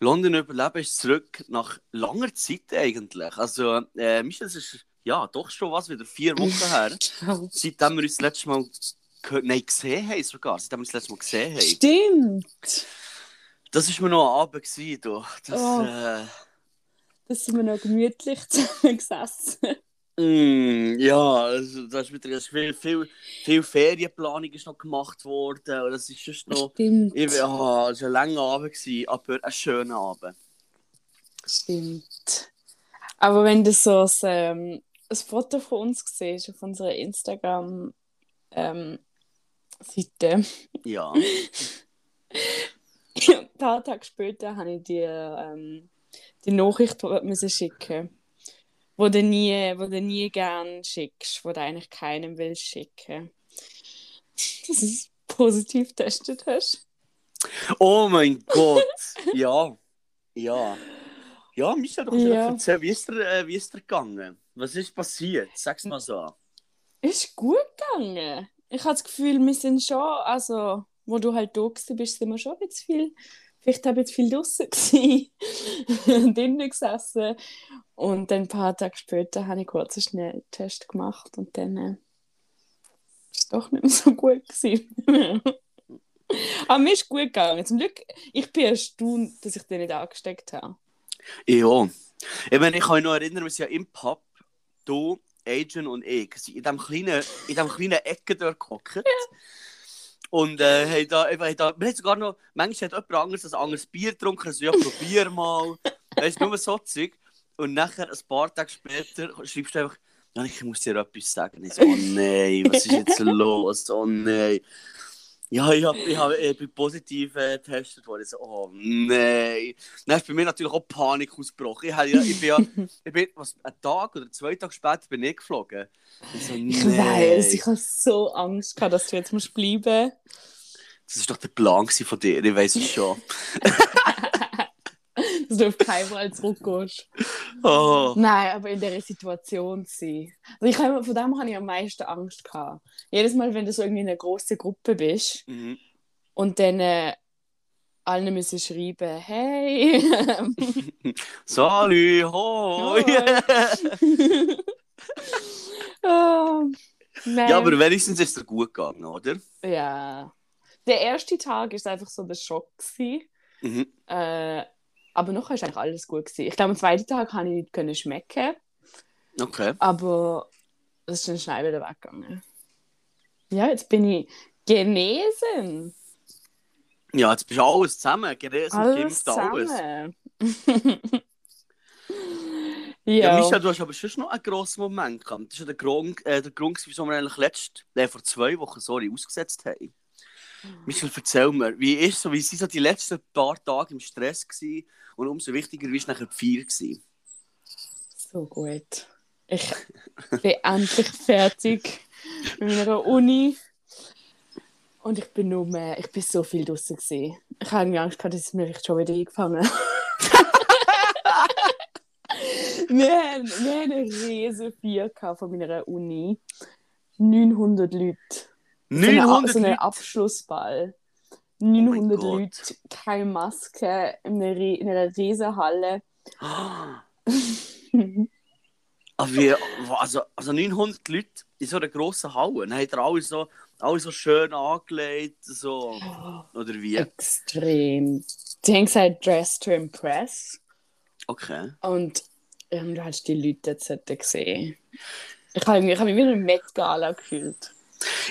London überleben ist zurück nach langer Zeit eigentlich. Also, äh, Michel, das ist ja doch schon was, wieder vier Wochen her. Seitdem wir uns das letzte Mal Nein, gesehen haben sogar. Seitdem wir uns das letzte Mal gesehen haben. Stimmt. Das war mir noch ein Abend. Gewesen, du. Das, Oh. äh, Da sind wir noch gemütlich zusammengesessen. Mm, ja, also, da ist wieder viel, viel, viel Ferienplanung ist noch gemacht worden. Und das ist just noch. Stimmt. Ich, ja, es war ein langer Abend, gewesen, aber ein schöner Abend. Stimmt. Aber wenn du so ein, ähm, ein Foto von uns siehst auf unserer Instagram ähm, Seite, Ja. ein paar Tage später habe ich dir ähm, die Nachricht müssen schicken wo du nie, wo du nie gern schickst, wo du eigentlich keinem willst schicken. Dass du es positiv getestet hast. Oh mein Gott! Ja. Ja. Ja, Michel, du kannst Ja. erzählen, wie ist, der, äh, wie ist der gegangen? Was ist passiert? Sag's mal so. Ist gut gegangen. Ich habe das Gefühl, wir sind schon, also, wo du halt da gewesen bist, sind wir schon jetzt viel, vielleicht habe ich jetzt viel draußen gewesen, drinnen gesessen. Und dann ein paar Tage später habe ich kurz einen Schnelltest gemacht und dann äh, ist es doch nicht mehr so gut gewesen. Aber mir ist gut gegangen. Zum Glück, ich bin erstaunt, dass ich den nicht angesteckt habe. Ja. Ich meine, ich kann mich noch erinnern, wir sind ja im Pub, du, Adrian und ich, in diesem kleinen, in diesem kleinen Ecke dort gehockt. Und äh, haben da, haben da, wir haben sogar noch, manchmal hat jemand anderes ein anderes Bier getrunken, also ja, probier mal. Weißt du, nur so Zeug. Und nachher, ein paar Tage später, schreibst du einfach, ich muss dir etwas sagen. Ich so, oh nein, was ist jetzt los? Oh nein. Ja, ich, hab, ich, hab, ich bin positiv äh, getestet worden. Ich so, oh nein. Dann ist bei mir natürlich auch Panik ausgebrochen. Ich, hab ja, ich bin ja, ich bin, was, einen Tag oder zwei Tage später bin ich geflogen. Ich so, Ich weiß, ich habe so Angst gehabt, dass du jetzt musst bleiben Das war doch der Plan von dir, ich weiß es schon. auf keinen Fall zurückgehst. Oh. Nein, aber in dieser Situation sein. Also ich von dem habe ich am meisten Angst gehabt. Jedes Mal, wenn du so irgendwie in einer großen Gruppe bist Mhm. und dann äh, allen müssen schreiben, hey. Salü, hoi. Oh, ja, aber wenigstens ist es gut gegangen, oder? Ja. Der erste Tag war einfach so der Schock. Gewesen. Mhm. Äh, aber nachher war eigentlich alles gut. Gewesen. Ich glaube, am zweiten Tag konnte ich nicht können schmecken, Okay. aber es ist dann schnell wieder weggegangen. Ja, jetzt bin ich genesen. Ja, jetzt bist du alles zusammen, genesen, Alles geimpft, alles. zusammen. Ja, ja, Micha, du hast aber schon noch einen grossen Moment gehabt. Das ist ja der Grund, äh, der Grund wieso wir eigentlich letzt, äh, vor zwei Wochen sorry, ausgesetzt haben. Michel, erzähl mir, wie ist so, wie sind so die letzten paar Tage im Stress gewesen und umso wichtiger, wie ist nachher die Feier gewesen? so gut. Ich bin endlich fertig mit meiner Uni. Und ich bin nur mehr, ich bin so viel draußen gewesen. Ich habe Angst gehabt, dass es mir schon wieder eingefangen wir, haben, wir haben eine riesen Feier von meiner Uni. 900 Leute. So eine- 900 so einen? Abschlussball. 900 Gott. Leute, keine Maske, in einer, Rie- in einer riesen Halle. Aber wie, also, also 900 Leute in so einer grossen Halle, dann hat er alle so, alle so schön angelegt, so, oder wie? Extrem. Die haben gesagt, dress to impress. Okay. Und ähm, du hast die Leute jetzt gesehen. Ich habe mich, ich hab mich wie eine Met Gala gefühlt.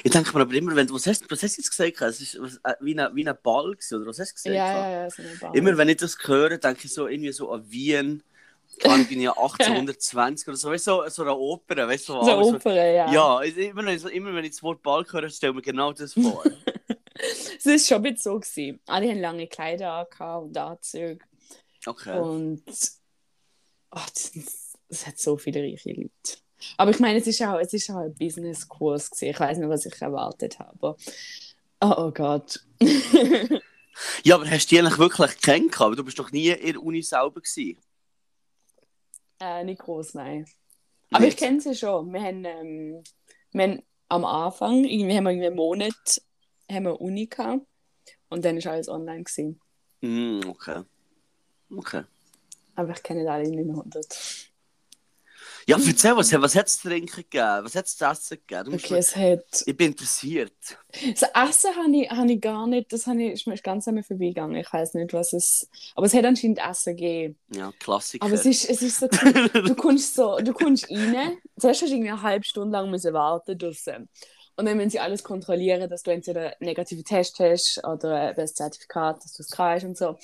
Ich denke mir aber immer, wenn du, was hast, was hast du jetzt gesagt? Es ist äh, wie ein wie ein Ball gewesen, oder was hast du gesagt? Ja, ja, ja, so eine Bar. Immer wenn ich das höre, denke ich so irgendwie so an Wien, kann ich ja 1820 oder so, weißt du, so, so eine Oper, weißt du, so so, Oper, ja. ja, immer, wenn ich- immer wenn ich das Wort Ball höre, stelle ich mir genau das vor. Es war schon ein bisschen so. Gewesen. Alle haben lange Kleider und Anzüge. Okay. Und oh, das, hat so viele reiche Leute. Aber ich meine, es ist auch, es ist auch ein Business-Kurs. Ich weiß nicht, was ich erwartet habe. Oh, oh Gott. Ja, aber hast du die eigentlich wirklich kennengelernt? Aber du bist doch nie in der Uni selber gewesen. äh, nicht groß, nein. Aber ich Nicht? kenne sie schon. Wir haben, ähm, wir haben am Anfang, irgendwie haben wir irgendwie einen Monat haben wir Uni gehabt und dann ist alles online gewesen. Mm, okay. Okay. Aber ich kenne alle 900. Ja, erzähl, was, was hat es zu trinken gegeben? Was hat es zu essen gegeben? Okay, es hat... Ich bin interessiert. Das Essen habe ich, habe ich gar nicht, das habe ich, ist mir ganz an mir vorbeigegangen. Ich weiß nicht, was es... Aber es hat anscheinend Essen gegeben. Ja, Klassiker. Aber es ist, es ist so, du kommst so, du kommst rein, zuerst hast du irgendwie eine halbe Stunde lang müssen warten draussen. Und dann müssen sie alles kontrollieren, dass du entweder einen negativen Test hast oder ein Zertifikat, dass du es kannst und so.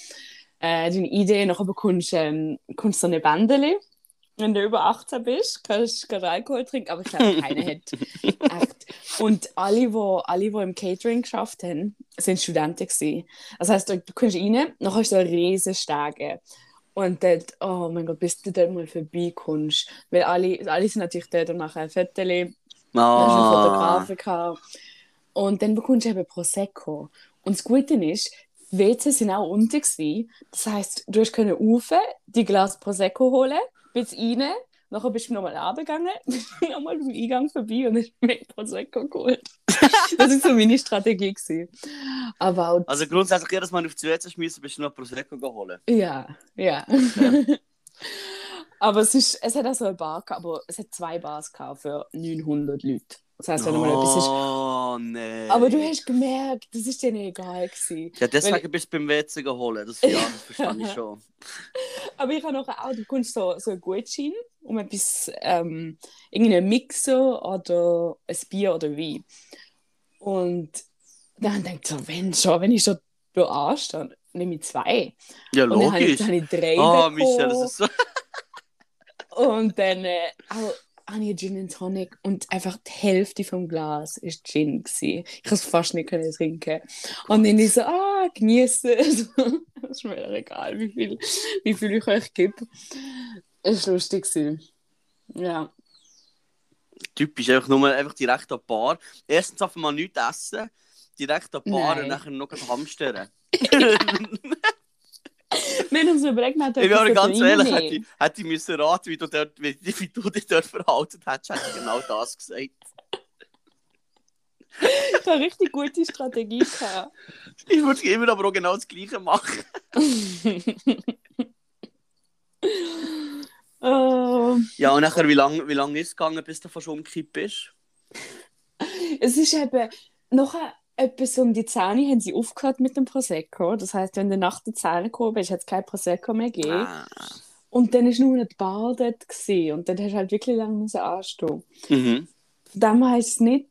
Äh, deine Idee, nachher bekommst du ähm, so eine Bändeli. Wenn du über 18 bist, kannst du gerade Alkohol trinken, aber ich glaube, keiner hat. Echt. Und alle, die alle, die im Catering geschafft haben, sind Studenten gewesen. Das heisst, du, du kommst rein, dann hast du so riesen Stege. Und dort, oh mein Gott, bis du dort mal vorbeikommst. Weil alle, alle sind natürlich dort und machen ein Foto. Dann hast du einen ah, Fotografen gehabt. Und dann bekommst du eben Prosecco. Und das Gute ist, die WCs sind auch unten gewesen. Das heisst, du hast können rauf, die Glas Prosecco holen, bis rein, nachher bist du nochmal runtergegangen, nochmal beim Eingang vorbei und hast mir Prosecco geholt. das war so meine Strategie. Gewesen. Aber auch, Also grundsätzlich, jedes Mal auf die WC schmeißen, bist du noch Prosecco holen. ja, ja. aber es, ist, es hat auch so eine Bar gehabt, aber es hat zwei Bars gehabt für 900 Leute. Das heisst, wenn du mal etwas. Oh, nee. Aber du hast gemerkt, das ist dir nicht egal gewesen. Ja, deswegen Weil- bist du beim WC geholt. Das, ja, das verstehe ich schon. Aber ich habe noch auch, du kannst so, so einen Gutschein um etwas, ähm, irgendeinen Mixer oder ein Bier oder Wein. Und dann denke ich so, wenn schon, wenn ich schon da anstehe, nehme ich zwei. Ja, Und dann habe ich, logisch. dann habe ich drei Oh, bekommen. Michel, das ist so. Und dann äh, auch einen Gin and Tonic und einfach die Hälfte vom Glas war Gin. Gewesen. Ich konnte es fast nicht können trinken. Und dann ich so, ah, genieße es. das ist mir egal, wie viel, wie viel ich euch gebe. Es war lustig. gewesen. Ja. Typisch, einfach nur einfach direkt an die Bar. Erstens einfach mal nichts essen, direkt an die Bar Nein. und nachher noch hamstern. Wir haben uns überlegt, hätten Ich bin auch etwas ganz ehrlich, hätte ich, hätte ich müssen raten, wie du, dort, wie, wie du dich dort verhalten hättest, hätte ich genau das gesagt. Ich habe eine richtig gute Strategie gehabt. Ich würde immer aber auch genau das Gleiche machen. Oh. Ja, und nachher, wie lange wie lang ist es gegangen, bis du fast umgekippt bist? Es ist eben nachher etwas um die Zähne haben sie aufgehört mit dem Prosecco. Das heißt, wenn du nach der Zähne gekommen bist, hat es kein Prosecco mehr gegeben. Ah. Und dann war nur noch die Bar dort. Gewesen. Und dann hast du halt wirklich lange anstehen. Mhm. Von dem her ist es nicht,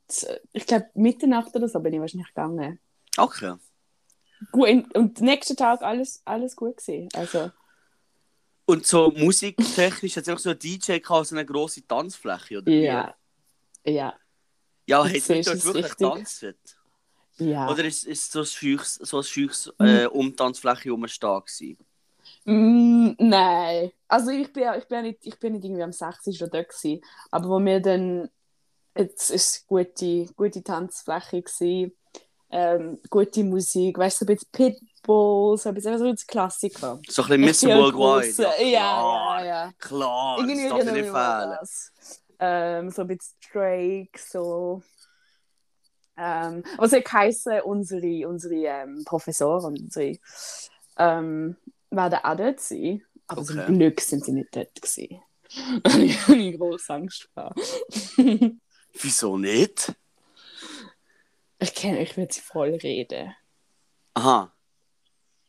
ich glaube, Mitternacht oder so bin ich wahrscheinlich gegangen. Okay. Gut, und den nächsten Tag alles, alles gut gewesen. Also, Und so musiktechnisch hat es auch so ein DJ gehabt, so eine grosse Tanzfläche, oder wie? ja. Ja. Ja, hat siehst dort es wirklich richtig. getanzt? Ja. Oder ist, ist so ein scheuches, so ein scheuches Mhm. äh, Umtanzfläche rumstehen gewesen? Mm, nein. Also ich bin, ja- ich bin ja nicht, ich bin nicht irgendwie am 6. schon dort gewesen. Aber wo wir dann, jetzt ist eine gute, gute Tanzfläche gewesen, ähm, gute Musik, weißt du, so ein bisschen Pitbull, so ein bisschen, so ein bisschen Klassiker. So ein bisschen Mr. Worldwide. Ja, ja, klar. ja. Klar, das Irgendwie darf ich erinnere nicht fehlen. das. Ähm, so ein bisschen Drake, so. Ähm, was hat geheißen, unsere, unsere ähm, Professoren, unsere, ähm, werden auch dort sein. Aber zum Okay. Glück sind sie nicht dort gewesen. ich habe große Angst gehabt. Wieso nicht? ich kenne, ich würde sie voll reden. Aha.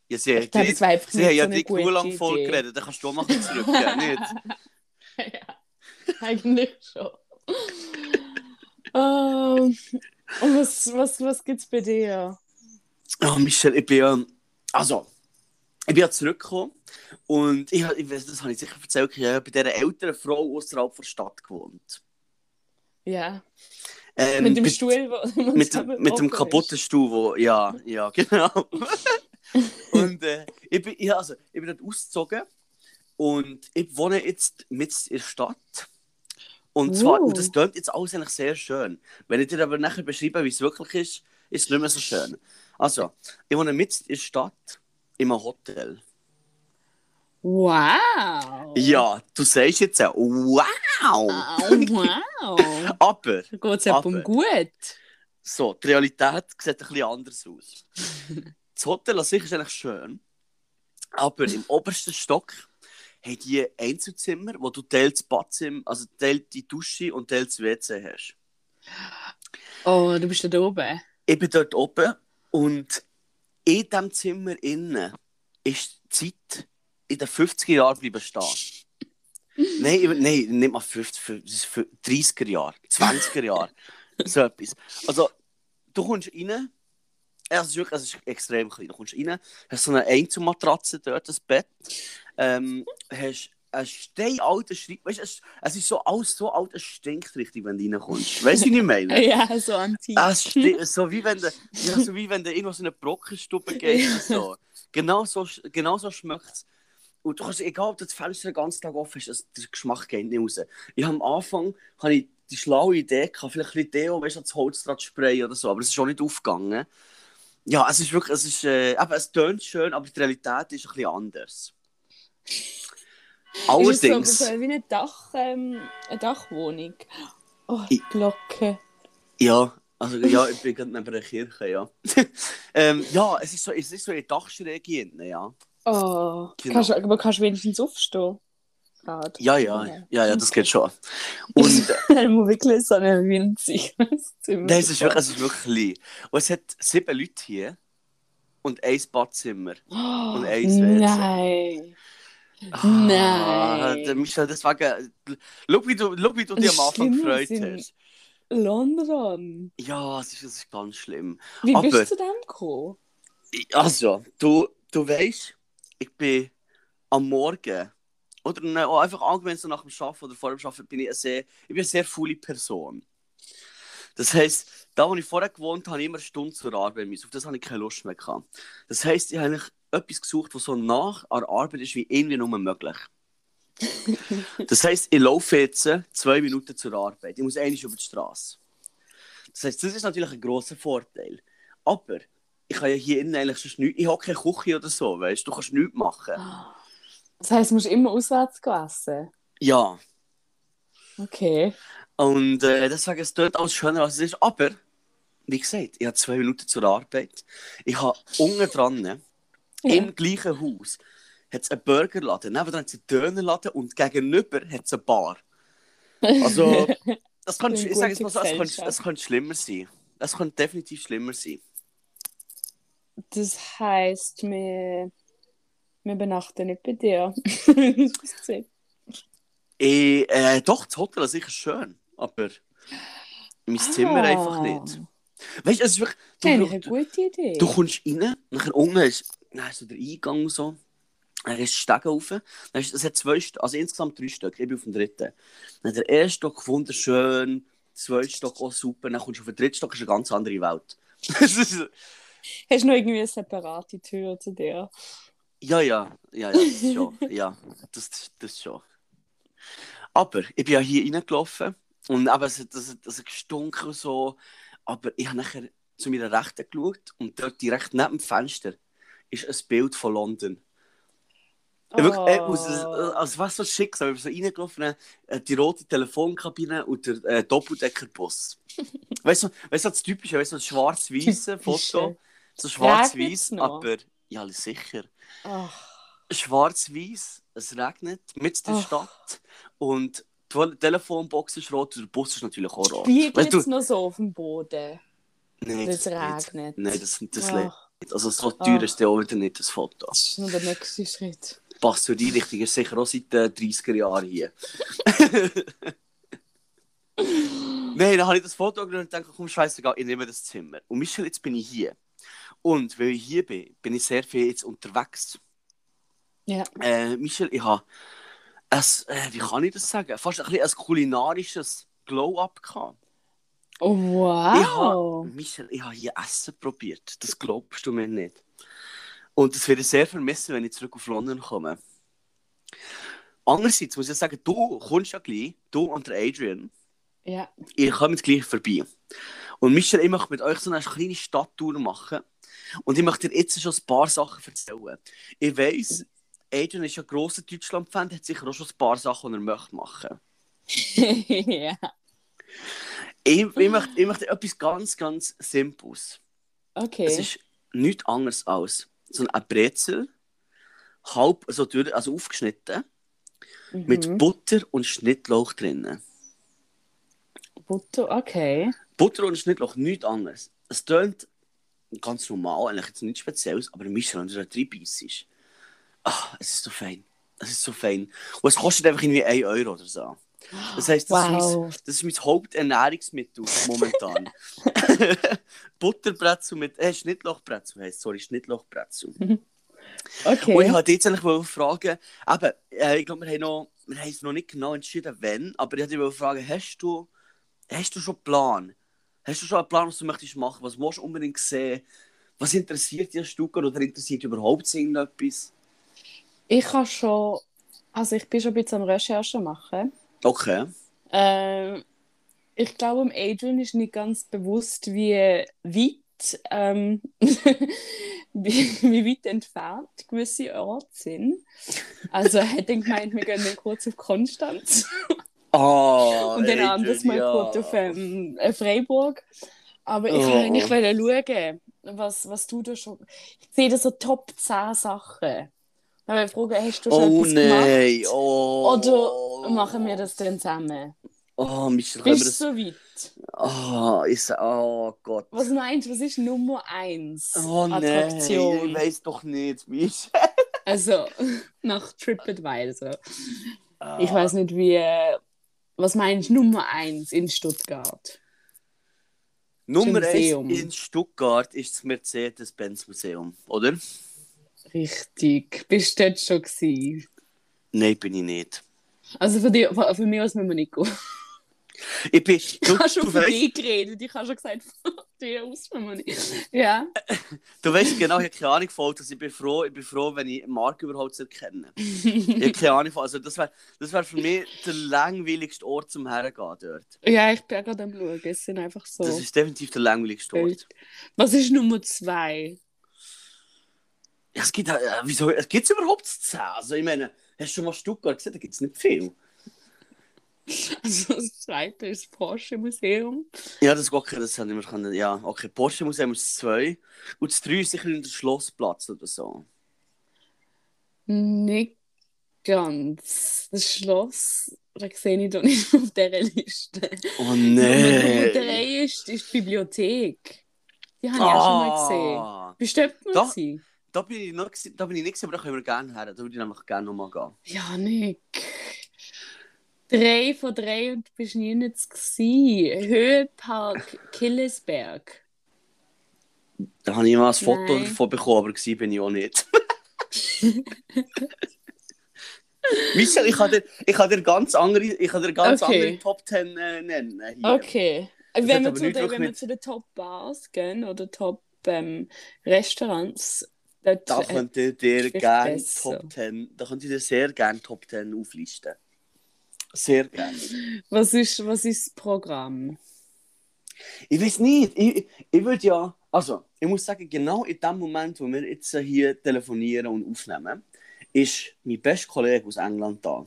Ja, sie, Ich glaube, es war einfach sie nicht haben so ja gute nur lang voll geredet, dann kannst du auch mal zurück, ja, nicht? ja, eigentlich schon. Ähm, und was, was, was gibt es bei dir? Oh, Michel, ich bin ja. Also, ich bin zurückgekommen und ich, ich weiß, das habe ich sicher erzählt, ich habe bei dieser älteren Frau außerhalb der Stadt gewohnt. Ja. Ähm, mit dem bei- Stuhl, wo Mit, mit dem kaputten Stuhl, wo, ja, ja, genau. und äh, ich, bin, ja, also, ich bin dort ausgezogen und ich wohne jetzt mit in der Stadt. Und zwar, Uh. und das klingt jetzt alles eigentlich sehr schön. Wenn ich dir aber nachher beschreibe, wie es wirklich ist, ist es nicht mehr so schön. Also, ich wohne mit in der Stadt, in einem Hotel. Wow! Ja, du sagst jetzt auch, wow! Oh, wow! Aber, geht es Aber- jemandem gut. so, die Realität sieht ein bisschen anders aus. Das Hotel an sich ist eigentlich schön, aber im obersten Stock haben die Einzelzimmer, wo du teils Badzimmer, also teils die Dusche und teils WC hast. Oh, du bist da oben. Ich bin dort oben und in diesem Zimmer innen ist die Zeit in den 50er Jahren bleiben stehen. nein, nein, nicht mal 50, das ist für 30er Jahre, 20er Jahre, so etwas. Also, du kommst rein, ja, es ist wirklich es ist extrem klein, du kommst rein, hast so eine Einzelmatratze dort, das Bett, ähm, hast einen steinalten Schreib, weißt du, es, es ist so alles so alt, es stinkt richtig, wenn du reinkommst. Weißt du, wie ich meine? Ja, so anti. Es sti- so wie wenn du, ja, so wie wenn du irgendwo so eine Brockenstube gehst. So. Genau so, genau so schmeckt es. Und du kannst, egal ob das Fenster den ganzen Tag offen ist, es- der Geschmack geht nicht raus. Ich habe am Anfang habe ich die schlaue Idee gehabt, vielleicht ein bisschen Deo, weißt du, das Holz zu sprayen oder so, aber es ist auch nicht aufgegangen. Ja, es ist wirklich, es ist, äh, eben, es tönt schön, aber die Realität ist ein bisschen anders. Allerdings. Ist es so wie eine, Dach, ähm, eine Dachwohnung? Oh, Ich- Glocke. Ja, also ja, ich bin gerade neben der Kirche, ja. ähm, ja, es ist so, es ist so eine Dachschräge hinten, ja. Oh, Genau. kannst, du- aber kannst du wenigstens aufstehen? Gerade. Ja, ja, ja, ja, das geht schon. Und Dann muss wirklich so ein winziges Zimmer nein, es ist wirklich, es ist wirklich klein. Und es hat sieben Leute hier und ein Badzimmer. und eins WC. Nein. Ah, Nein. Michel, deswegen, schau, wie du, schau, wie du dich am Anfang gefreut hast. London. Ja, es ist, es ist ganz schlimm. Wie bist Aber- du zu dem gekommen? Also, du, du weißt, ich bin am Morgen oder ne, auch einfach allgemein so nach dem Arbeiten oder vor dem Arbeiten bin ich eine sehr, ich bin eine sehr faule Person. Das heisst, da wo ich vorher gewohnt habe, habe ich immer eine Stunde zur Arbeit müssen. Auf das habe ich keine Lust mehr gehabt. Das heisst, ich habe eigentlich etwas gesucht, was so nach an der Arbeit ist, wie irgendwie nur möglich. Das heisst, ich laufe jetzt zwei Minuten zur Arbeit. Ich muss eigentlich über die Straße. Das heisst, das ist natürlich ein grosser Vorteil. Aber ich kann ja hier innen eigentlich sonst nichts. Ich habe keine Küche oder so, weißt du? Du kannst nichts machen. Das heisst, du musst immer auswärts essen. Ja. Okay. Und äh, deswegen es dort alles schöner als es ist. Aber, wie gesagt, ich habe zwei Minuten zur Arbeit. Ich habe unten dran, Ja. im gleichen Haus, hat es einen Burgerladen, nebenan hat es einen Dönerladen und gegenüber hat es eine Bar. Also, das könnte, ich sage gute mal so, es könnte, es könnte schlimmer sein. Es könnte definitiv schlimmer sein. Das heisst, wir, wir benachten nicht bei dir. Hast du es? Ich, äh, doch, das Hotel ist sicher schön, aber mein Zimmer Ah. einfach nicht. Weißt du, es ist wirklich. Ist Du, eigentlich eine du, gute Idee. du kommst rein, nachher unten ist, dann ist so der Eingang und so. Dann ist Stege rauf. Ist, es hat zwei Stück, also insgesamt drei Stück. Ich bin auf dem dritten. Dann der erste Stock wunderschön, der zweite Stock auch super. Dann kommst du auf den dritten Stock, ist eine ganz andere Welt. Ist- Hast du noch irgendwie eine separate Tür zu dir? Ja, ja, ja, ja, das schon. Ja, das, das schon. Aber ich bin ja hier reingelaufen und eben, es hat, es es gestunken so. Aber ich habe nachher zu meiner Rechten geschaut und dort direkt neben dem Fenster ist ein Bild von London. Ich Wirklich, aus, Oh. als was so Schicksal. Ich bin so reingelaufen, äh, die rote Telefonkabine und der äh, Doppeldeckerbus. weißt du, weißt du, das Typische, weißt du, schwarz-weiße Foto. So schwarz-weiß, aber ja, sicher Schwarz-weiß, es regnet, mit der Ach. Stadt und die Telefonbox ist rot der Bus ist natürlich auch rot. Weißt du, es noch so auf dem Boden, nein, es das regnet? nicht. Nein, das, das nicht. Also so teuer Ach. ist der auch wieder nicht, das Foto. Das ist noch der nächste Schritt. Passt zu die Richtung, ist sicher auch seit den 30er Jahren hier. Nein, dann habe ich das Foto genommen und dachte, komm, scheißegal, ich nehme das Zimmer. Und Michel, jetzt bin ich hier. Und weil ich hier bin, bin ich sehr viel jetzt unterwegs. Ja. Äh, Michel, ich habe ein, äh, wie kann ich das sagen, fast ein, bisschen ein kulinarisches Glow-Up gehabt. Oh, Ich habe, wow. Michel, ich habe hier Essen probiert. Das glaubst du mir nicht. Und das werde ich sehr vermissen, wenn ich zurück auf London komme. Andererseits muss ich sagen, du kommst ja gleich, du und der Adrian, Ja. ihr kommt gleich vorbei. Und Michel, ich möchte mit euch so eine kleine Stadttour machen. Und ich möchte dir jetzt schon ein paar Sachen erzählen. Ich weiss, Adrian ist ja ein grosser Deutschland-Fan, hat sicher auch schon ein paar Sachen, die er möchte machen. ja. Ich, ich, möchte, ich möchte etwas ganz, ganz Simples. Okay. Es ist nichts anderes als so ein Brezel, halb so durch, also aufgeschnitten, mit Mhm. Butter und Schnittlauch drinnen. Butter, okay. Butter und Schnittlauch, nichts anderes. Es tönt ganz normal, eigentlich jetzt nichts Spezielles, aber Michel, wenn du da drin beißt, ah, es ist so fein. Es ist so fein. Und es kostet einfach irgendwie 1 Euro oder so. Das heisst, das, ist, Wow. mein, das ist mein Haupternährungsmittel momentan. Butterbrezel mit, äh, Schnittlauchbrezel heisst, sorry, Schnittlauchbrezel. Okay. Und ich wollte jetzt eigentlich fragen, eben, äh, ich glaube, wir haben noch, wir haben es noch nicht genau entschieden, wenn, aber ich wollte fragen, hast du, hast du schon einen Plan? Hast du schon einen Plan, was du möchtest machen? Was musst du unbedingt sehen? Was interessiert dich Stück oder interessiert dich überhaupt irgendetwas? Ich habe schon, also ich bin schon ein bisschen am Recherchen machen. Okay. Ähm, ich glaube, Adrian ist nicht ganz bewusst, wie weit, ähm, wie, wie weit entfernt gewisse Orte sind. Also er hat gemeint, wir gehen dann kurz auf Konstanz Oh, und dann anders mal ja. kurz auf ähm, äh, Freiburg. Aber ich Oh. wollte schauen, was, was du da schon... Ich sehe da so Top 10 Sachen. Ich wollte fragen, hast du schon Oh etwas gemacht? nein, oh. Oder machen wir das dann zusammen? Oh, Michel, Bist das... so weit? Oh, ist... Oh Gott. Was meinst du, was ist Nummer 1 Oh nein, Attraktion? ich weiß doch nicht, Michel. Also, nach TripAdvisor. Ah. Ich weiß nicht, wie. Was meinst du, Nummer 1 in Stuttgart? Nummer Das 1 Museum. in Stuttgart ist das Mercedes-Benz-Museum, oder? Richtig. Bist du dort schon gewesen? Nein, bin ich nicht. Also für, die, für, für mich aus müssen wir nicht gehen. Ich bin. Ich Du, habe schon von dir geredet. Ich habe schon gesagt, von dir aus. Ja. du weißt genau, ich habe keine Ahnung von Autos. Ich bin froh, ich bin froh wenn ich Marke überhaupt erkenne. Ich habe keine Ahnung von. Also, das wäre das wär für mich der langweiligste Ort zum Hergehen dort. ja, ich bin gerade am Schauen. Es sind einfach so. Das ist definitiv der langweiligste Ort. Was ist Nummer 2? Ja, es gibt, äh, wieso, es gibt überhaupt zu zehn? Also, ich meine, hast du schon mal Stuttgart gesehen? Da gibt es nicht viel. Also das zweite ist das Porsche-Museum. Ja, das ist okay, das haben wir können. Ja, okay, Porsche Museum ist zwei. Und das drei ist sicher in der Schlossplatz oder so. Nicht ganz. Das Schloss, das sehe ich doch nicht auf dieser Liste. Oh Nummer nein! drei ist, ist die Bibliothek. Die habe ich auch schon mal gesehen. Ah, du dort mal Doch. gewesen? da bin ich noch, da bin ich nicht, gewesen, aber da können wir gerne her. Da würde ich nämlich gerne nochmal gehen. Ja, Nick. Drei von drei und du bist nie nicht gewesen. Höhepark Killesberg. Da habe ich mal ein Foto Nein. davon bekommen, aber gewesen bin ich auch nicht. Michel, ich kann dir, ich kann dir ganz andere, ich kann dir ganz Okay. andere Top 10 äh, nennen. Hier. Okay. Das Wenn wir, zu den, wenn wir zu den Top-Bars gehen oder Top-Restaurants, dort Da äh, könnt ihr dir gerne. Top 10, da könnt ihr dir sehr gerne Top 10 auflisten. Sehr gerne. was, ist, was ist das Programm? Ich weiß nicht, ich, ich würde ja, also, ich muss sagen, genau in dem Moment, wo wir jetzt hier telefonieren und aufnehmen, ist mein bester Kollege aus England da.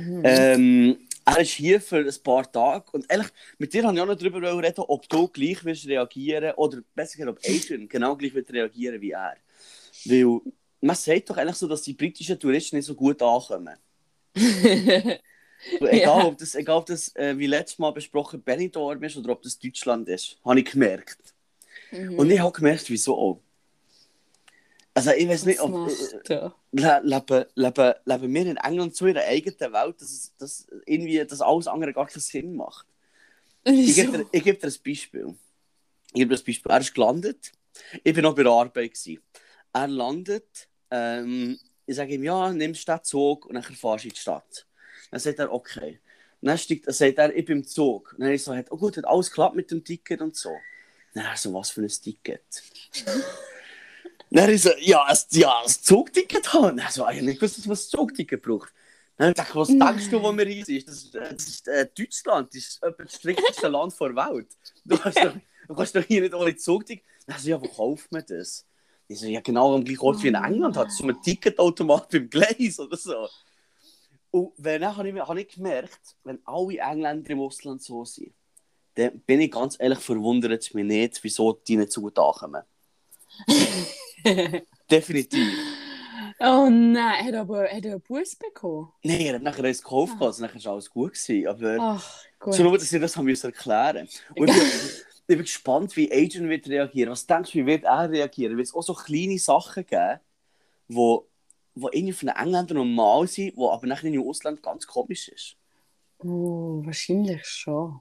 Mhm. Ähm, er ist hier für ein paar Tage und ehrlich, mit dir habe ich auch noch darüber reden, ob du gleich wirst reagieren oder besser gesagt, ob Adrian genau gleich wird reagieren wie er. Weil man sagt doch eigentlich so, dass die britischen Touristen nicht so gut ankommen. Egal, ob das, egal ob das äh, wie letztes Mal besprochen Benidorm ist oder ob das Deutschland ist, habe ich gemerkt. Mhm. Und ich habe gemerkt, wieso auch. Also ich weiß nicht, ob, macht le leben, leben, leben wir in England so in der eigenen Welt, dass, es- dass irgendwie das alles andere gar keinen Sinn macht. Ich gebe dir, Wieso? ich gebe dir ein Beispiel. Ich gebe dir ein Beispiel. Er ist gelandet. Ich bin noch bei der Arbeit. Gewesen. Er landet. Ähm, ich sage ihm, ja, nimmst den Zug und dann fahrst du in die Stadt. Dann sagt er, okay. Dann steigt, dann sagt er, ich bin im Zug. Dann habe ich so, oh gut, hat alles geklappt mit dem Ticket und so. Dann er so, was für ein Ticket? dann ist er, ja, ein, ja, ein Zugticket haben. Dann so, ich nicht gewusst, dass man ein Zugticket braucht. Dann dachte ich, was denkst du, wo wir hier sind? Das ist, das ist äh, Deutschland, das ist etwa das strikteste Land der Welt. Du kannst doch, du kannst doch hier nicht alle Zugticket. Dann so, ja, wo kauft man das? Ich so, ja, genau am gleichen Ort wie in Oh England hat so einen Ticketautomat beim Gleis oder so. Und wenn dann habe ich, habe ich gemerkt, wenn alle Engländer im Ausland so sind, dann bin ich ganz ehrlich verwundert es mich nicht, wieso die nicht so gut ankommen. Definitiv. oh nein, hat er aber hat er einen Bus bekommen? Nein, er hat nachher eins gekauft, also nachher war alles gut. Gewesen, aber Ach, gut. so nur, dass ich das haben erklären Und ich bin, gespannt, wie Adrian wird reagieren. Was denkst du, wie wird er reagieren? Wird es auch so kleine Sachen geben, wo, wo irgendwie von den Engländern normal sind, wo aber nachher im Ausland ganz komisch ist? Oh, wahrscheinlich schon.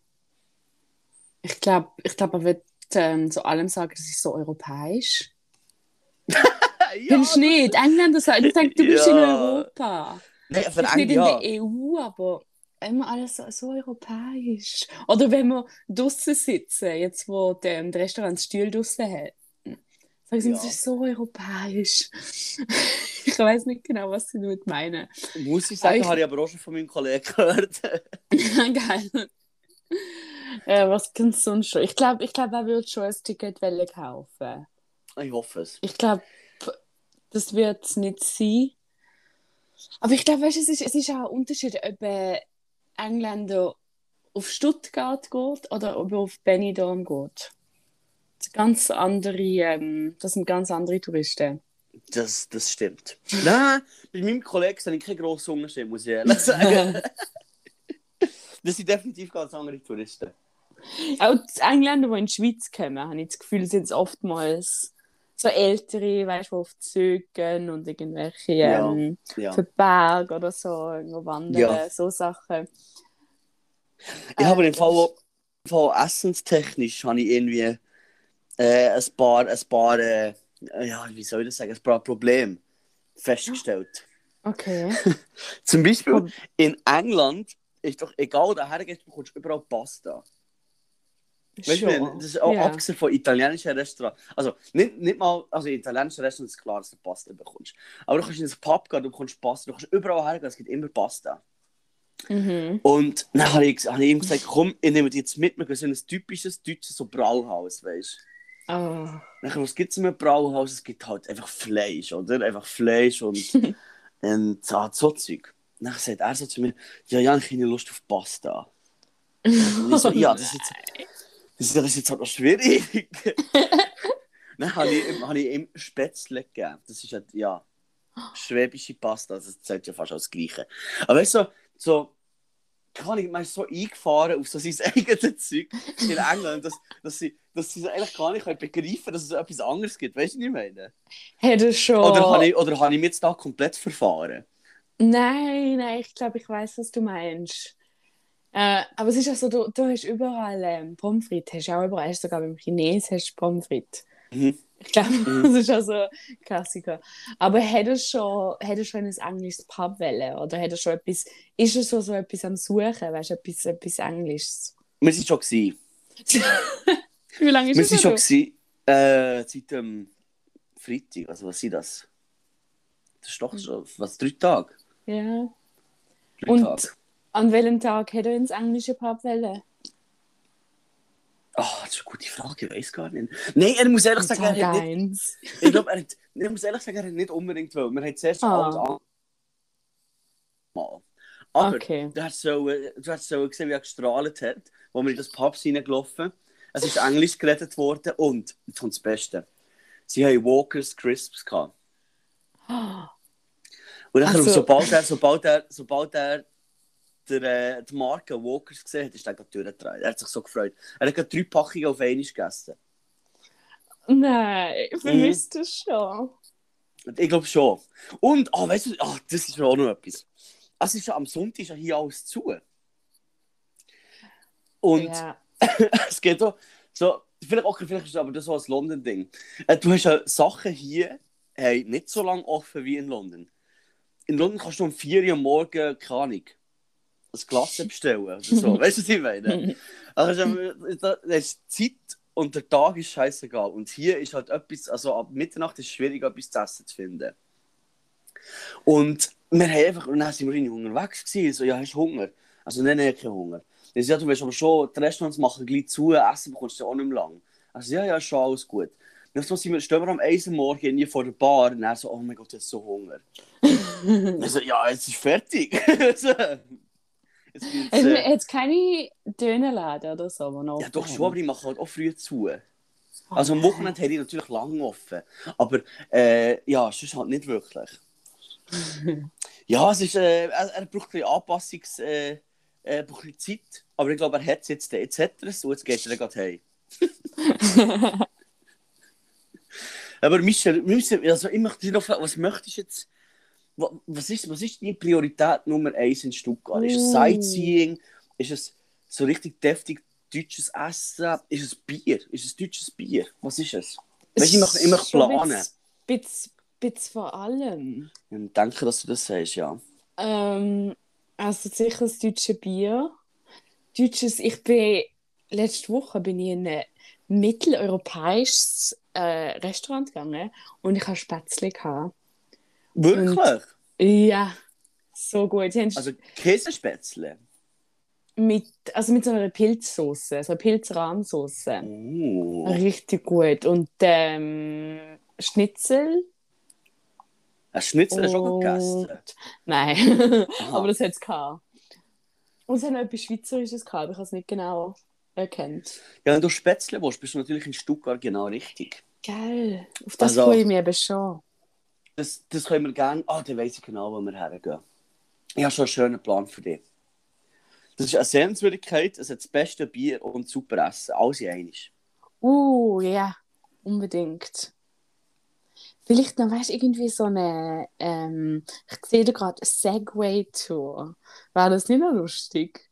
Ich glaube, ich glaub, er wird ähm, zu allem sagen, das ist so europäisch. ja, Findest du nicht? Engländer sagen, ich denke, du bist in Ja. Europa. Nein, Vielleicht nicht in der EU, aber immer alles so, so europäisch. Oder wenn wir draußen sitzen, jetzt wo der, der Restaurant Stuhl draußen hat. Sagen sie, Ja. das ist so europäisch. ich weiß nicht genau, was sie damit meinen. Muss ich sagen, Ich- habe ich aber auch schon von meinem Kollegen gehört. Geil. Äh, was kannst du sonst schon? Ich glaube, ich glaub, er würde schon ein Ticket kaufen. ich hoffe es. Ich glaube, das wird es nicht sein. Aber ich glaube, es, ist, es ist auch ein Unterschied, ob Engländer auf Stuttgart geht oder ob er auf Benidorm geht. Das, sind ganz andere, ähm, das sind ganz andere Touristen. Das, das stimmt. Nein, bei meinem Kollegen sehe ich keinen grossen Unterschied, muss ich ehrlich sagen. das sind definitiv ganz andere Touristen. Auch die Engländer, die in die Schweiz kommen, habe ich das Gefühl, sind jetzt oftmals so ältere, weißt du, die auf Zügen und irgendwelche ähm, Ja. für Berg oder so, irgendwo wandern, Ja. so Sachen. Ich habe Äh, im Fall, Fall essenstechnisch habe ich irgendwie äh, ein paar, ein paar äh, ja, wie soll ich das sagen, ein paar Probleme festgestellt. Okay. Zum Beispiel in England ist doch egal, daher gehst, du bekommst überall Pasta. Weißt du, das ist auch Ja. abgesehen von italienischen Restaurants. Also nicht, nicht mal, also in italienischen Restaurants ist klar, dass du Pasta bekommst. Aber du kannst in ein Pub gehen, du bekommst Pasta, du kannst überall hergehen, es gibt immer Pasta. Mhm. Und dann habe ich, habe ich ihm gesagt, komm, ich nehme dich jetzt mit, wir gehen so in ein typisches deutsches so Brauhaus, weißt du. Oh. Dann, was gibt es in einem Brauhaus? Es gibt halt einfach Fleisch, oder? Einfach Fleisch und, und ah, so Zeug. Dann sagt er so zu mir, ja, ja, ich habe keine Lust auf Pasta. Und ich so, ja, das ist jetzt, das ist, jetzt halt noch schwierig. Dann habe ich, habe ich ihm Spätzle gegeben. Das ist halt, ja, schwäbische Pasta, das zählt ja fast als Gleiche. Aber weißt du, so, kann ich, man ist so eingefahren auf so sein eigenes Zeug in England, dass, dass, sie, dass sie eigentlich gar nicht können begreifen dass es etwas anderes gibt. Weißt du, was ich meine? Hätte schon. Oder habe ich, oder habe ich mich jetzt da komplett verfahren? Nein, nein, ich glaube, ich weiß, was du meinst. Äh, aber es ist auch so, du, du hast überall ähm, Pommes frites, hast auch überall, hast sogar beim Chines hast du Pommes frites. Mhm. Ich glaube, Mhm. das ist auch so ein Klassiker. Aber hättest du schon, hättest schon ein englisches Pub wollen? Oder hättest du schon etwas, ist er so, so etwas am Suchen, weißt du, etwas, etwas Englisches? Wir sind schon gewesen. Wie lange ist Wir es sind schon schon? gewesen, äh, seit dem Freitag. Also was sind das? Das ist doch schon, was, drei Tage? Ja. Drei Und- Tage. An welchem Tag hätte er ins englische Pub wollen? Ah, das ist eine gute Frage, ich weiß gar nicht. Nein, er muss ehrlich sagen, er hat nicht, ich glaube, er hat, ich muss ehrlich sagen, er hat nicht unbedingt wollen. Wir haben zuerst Ah. alles an. Mal. Aber Okay. du hast so, du hast so gesehen, wie er gestrahlt hat, wo wir in das Pub reingelaufen Es ist Englisch geredet worden und, jetzt kommt das Beste, sie haben Walker's Crisps gehabt. Und dann, Ach so. sobald er, sobald er, sobald er der, äh, die Marke Walkers gesehen hat, ist er gerade durchgedreht. Er hat sich so gefreut. Er hat gerade drei Packungen auf einmal gegessen. Nein, ich Mhm. das schon. Ich glaube schon. Und, ah, weißt du, ah, das ist auch noch etwas. Es ist ja am Sonntag ist ja hier alles zu. Und ja. es geht auch so, vielleicht auch, vielleicht ist es aber das so ein London-Ding. Äh, du hast ja Sachen hier, hey, nicht so lange offen wie in London. In London kannst du um 4 Uhr am Morgen, keine Ahnung, ein Glas bestellen oder so. weißt du, was ich meine? Also, da ist Zeit und der Tag ist scheißegal. Und hier ist halt etwas, also ab Mitternacht ist es schwierig, etwas zu essen zu finden. Und wir haben einfach, und dann sind wir irgendwie unterwegs gewesen, so, ja, hast du Hunger? Also, nein, nein, keinen Hunger. Ich so, ja, du weißt aber schon, die Restaurants machen gleich zu, Essen bekommst du ja auch nicht mehr lang. Also, ja, ja, schon alles gut. Dann so sind wir, stehen wir am 1 Uhr morgen vor der Bar und dann so, oh mein Gott, jetzt so Hunger. also, ja, jetzt ist fertig. Jetzt gibt's, Hat äh, es keine Dönerläden oder so, die noch ja, doch schon, aber die machen halt auch früh zu. Also am Wochenende hätte ich natürlich lang offen. Aber äh, ja, sonst halt nicht wirklich. ja, es ist, äh, er, er braucht ein bisschen Anpassungs... Äh, äh, braucht ein bisschen Zeit. Aber ich glaube, er hat es jetzt. Jetzt hat er es und jetzt geht er gerade heim. Aber Michel, wir müssen, also ich möchte noch fragen, was möchtest du jetzt... wa- Was ist, was ist deine Priorität Nummer eins in Stuttgart? Ist es Uh. Sightseeing? Ist es so richtig deftig deutsches Essen? Ist es Bier? Ist es deutsches Bier? Was ist es? Weißt, ich Schon planen. Bisschen, bisschen vor allem. Ich denke, dass du das sagst, ja. Ähm, also sicher das deutsche Bier. Deutsches, ich bin letzte Woche bin ich in ein mitteleuropäisches äh, Restaurant gegangen und ich habe Spätzle gehabt. Wirklich? Ja, so gut. Also Käsespätzle? mit, also mit so einer Pilzsoße, so einer Pilzrahmsoße. Oh. Richtig gut. Und ähm, Schnitzel. Ein Schnitzel du schon gegessen? Nein, aber das hat es gehabt. Und es hat noch etwas Schweizerisches gehabt, aber ich habe es nicht genau erkannt. Ja, wenn du Spätzle willst, bist du natürlich in Stuttgart genau richtig. Geil, auf das Also- freue ich mich eben schon. Das, das können wir gerne... Ah, dann weiss ich genau, wo wir hergehen. Ich habe schon einen schönen Plan für dich. Das ist eine Sehenswürdigkeit, es hat das beste Bier und super Essen. Alles in einmal. Uh, ja, unbedingt. Vielleicht noch, weißt du, irgendwie so eine, ähm, ich sehe da gerade, Segway-Tour. Wäre das nicht noch lustig?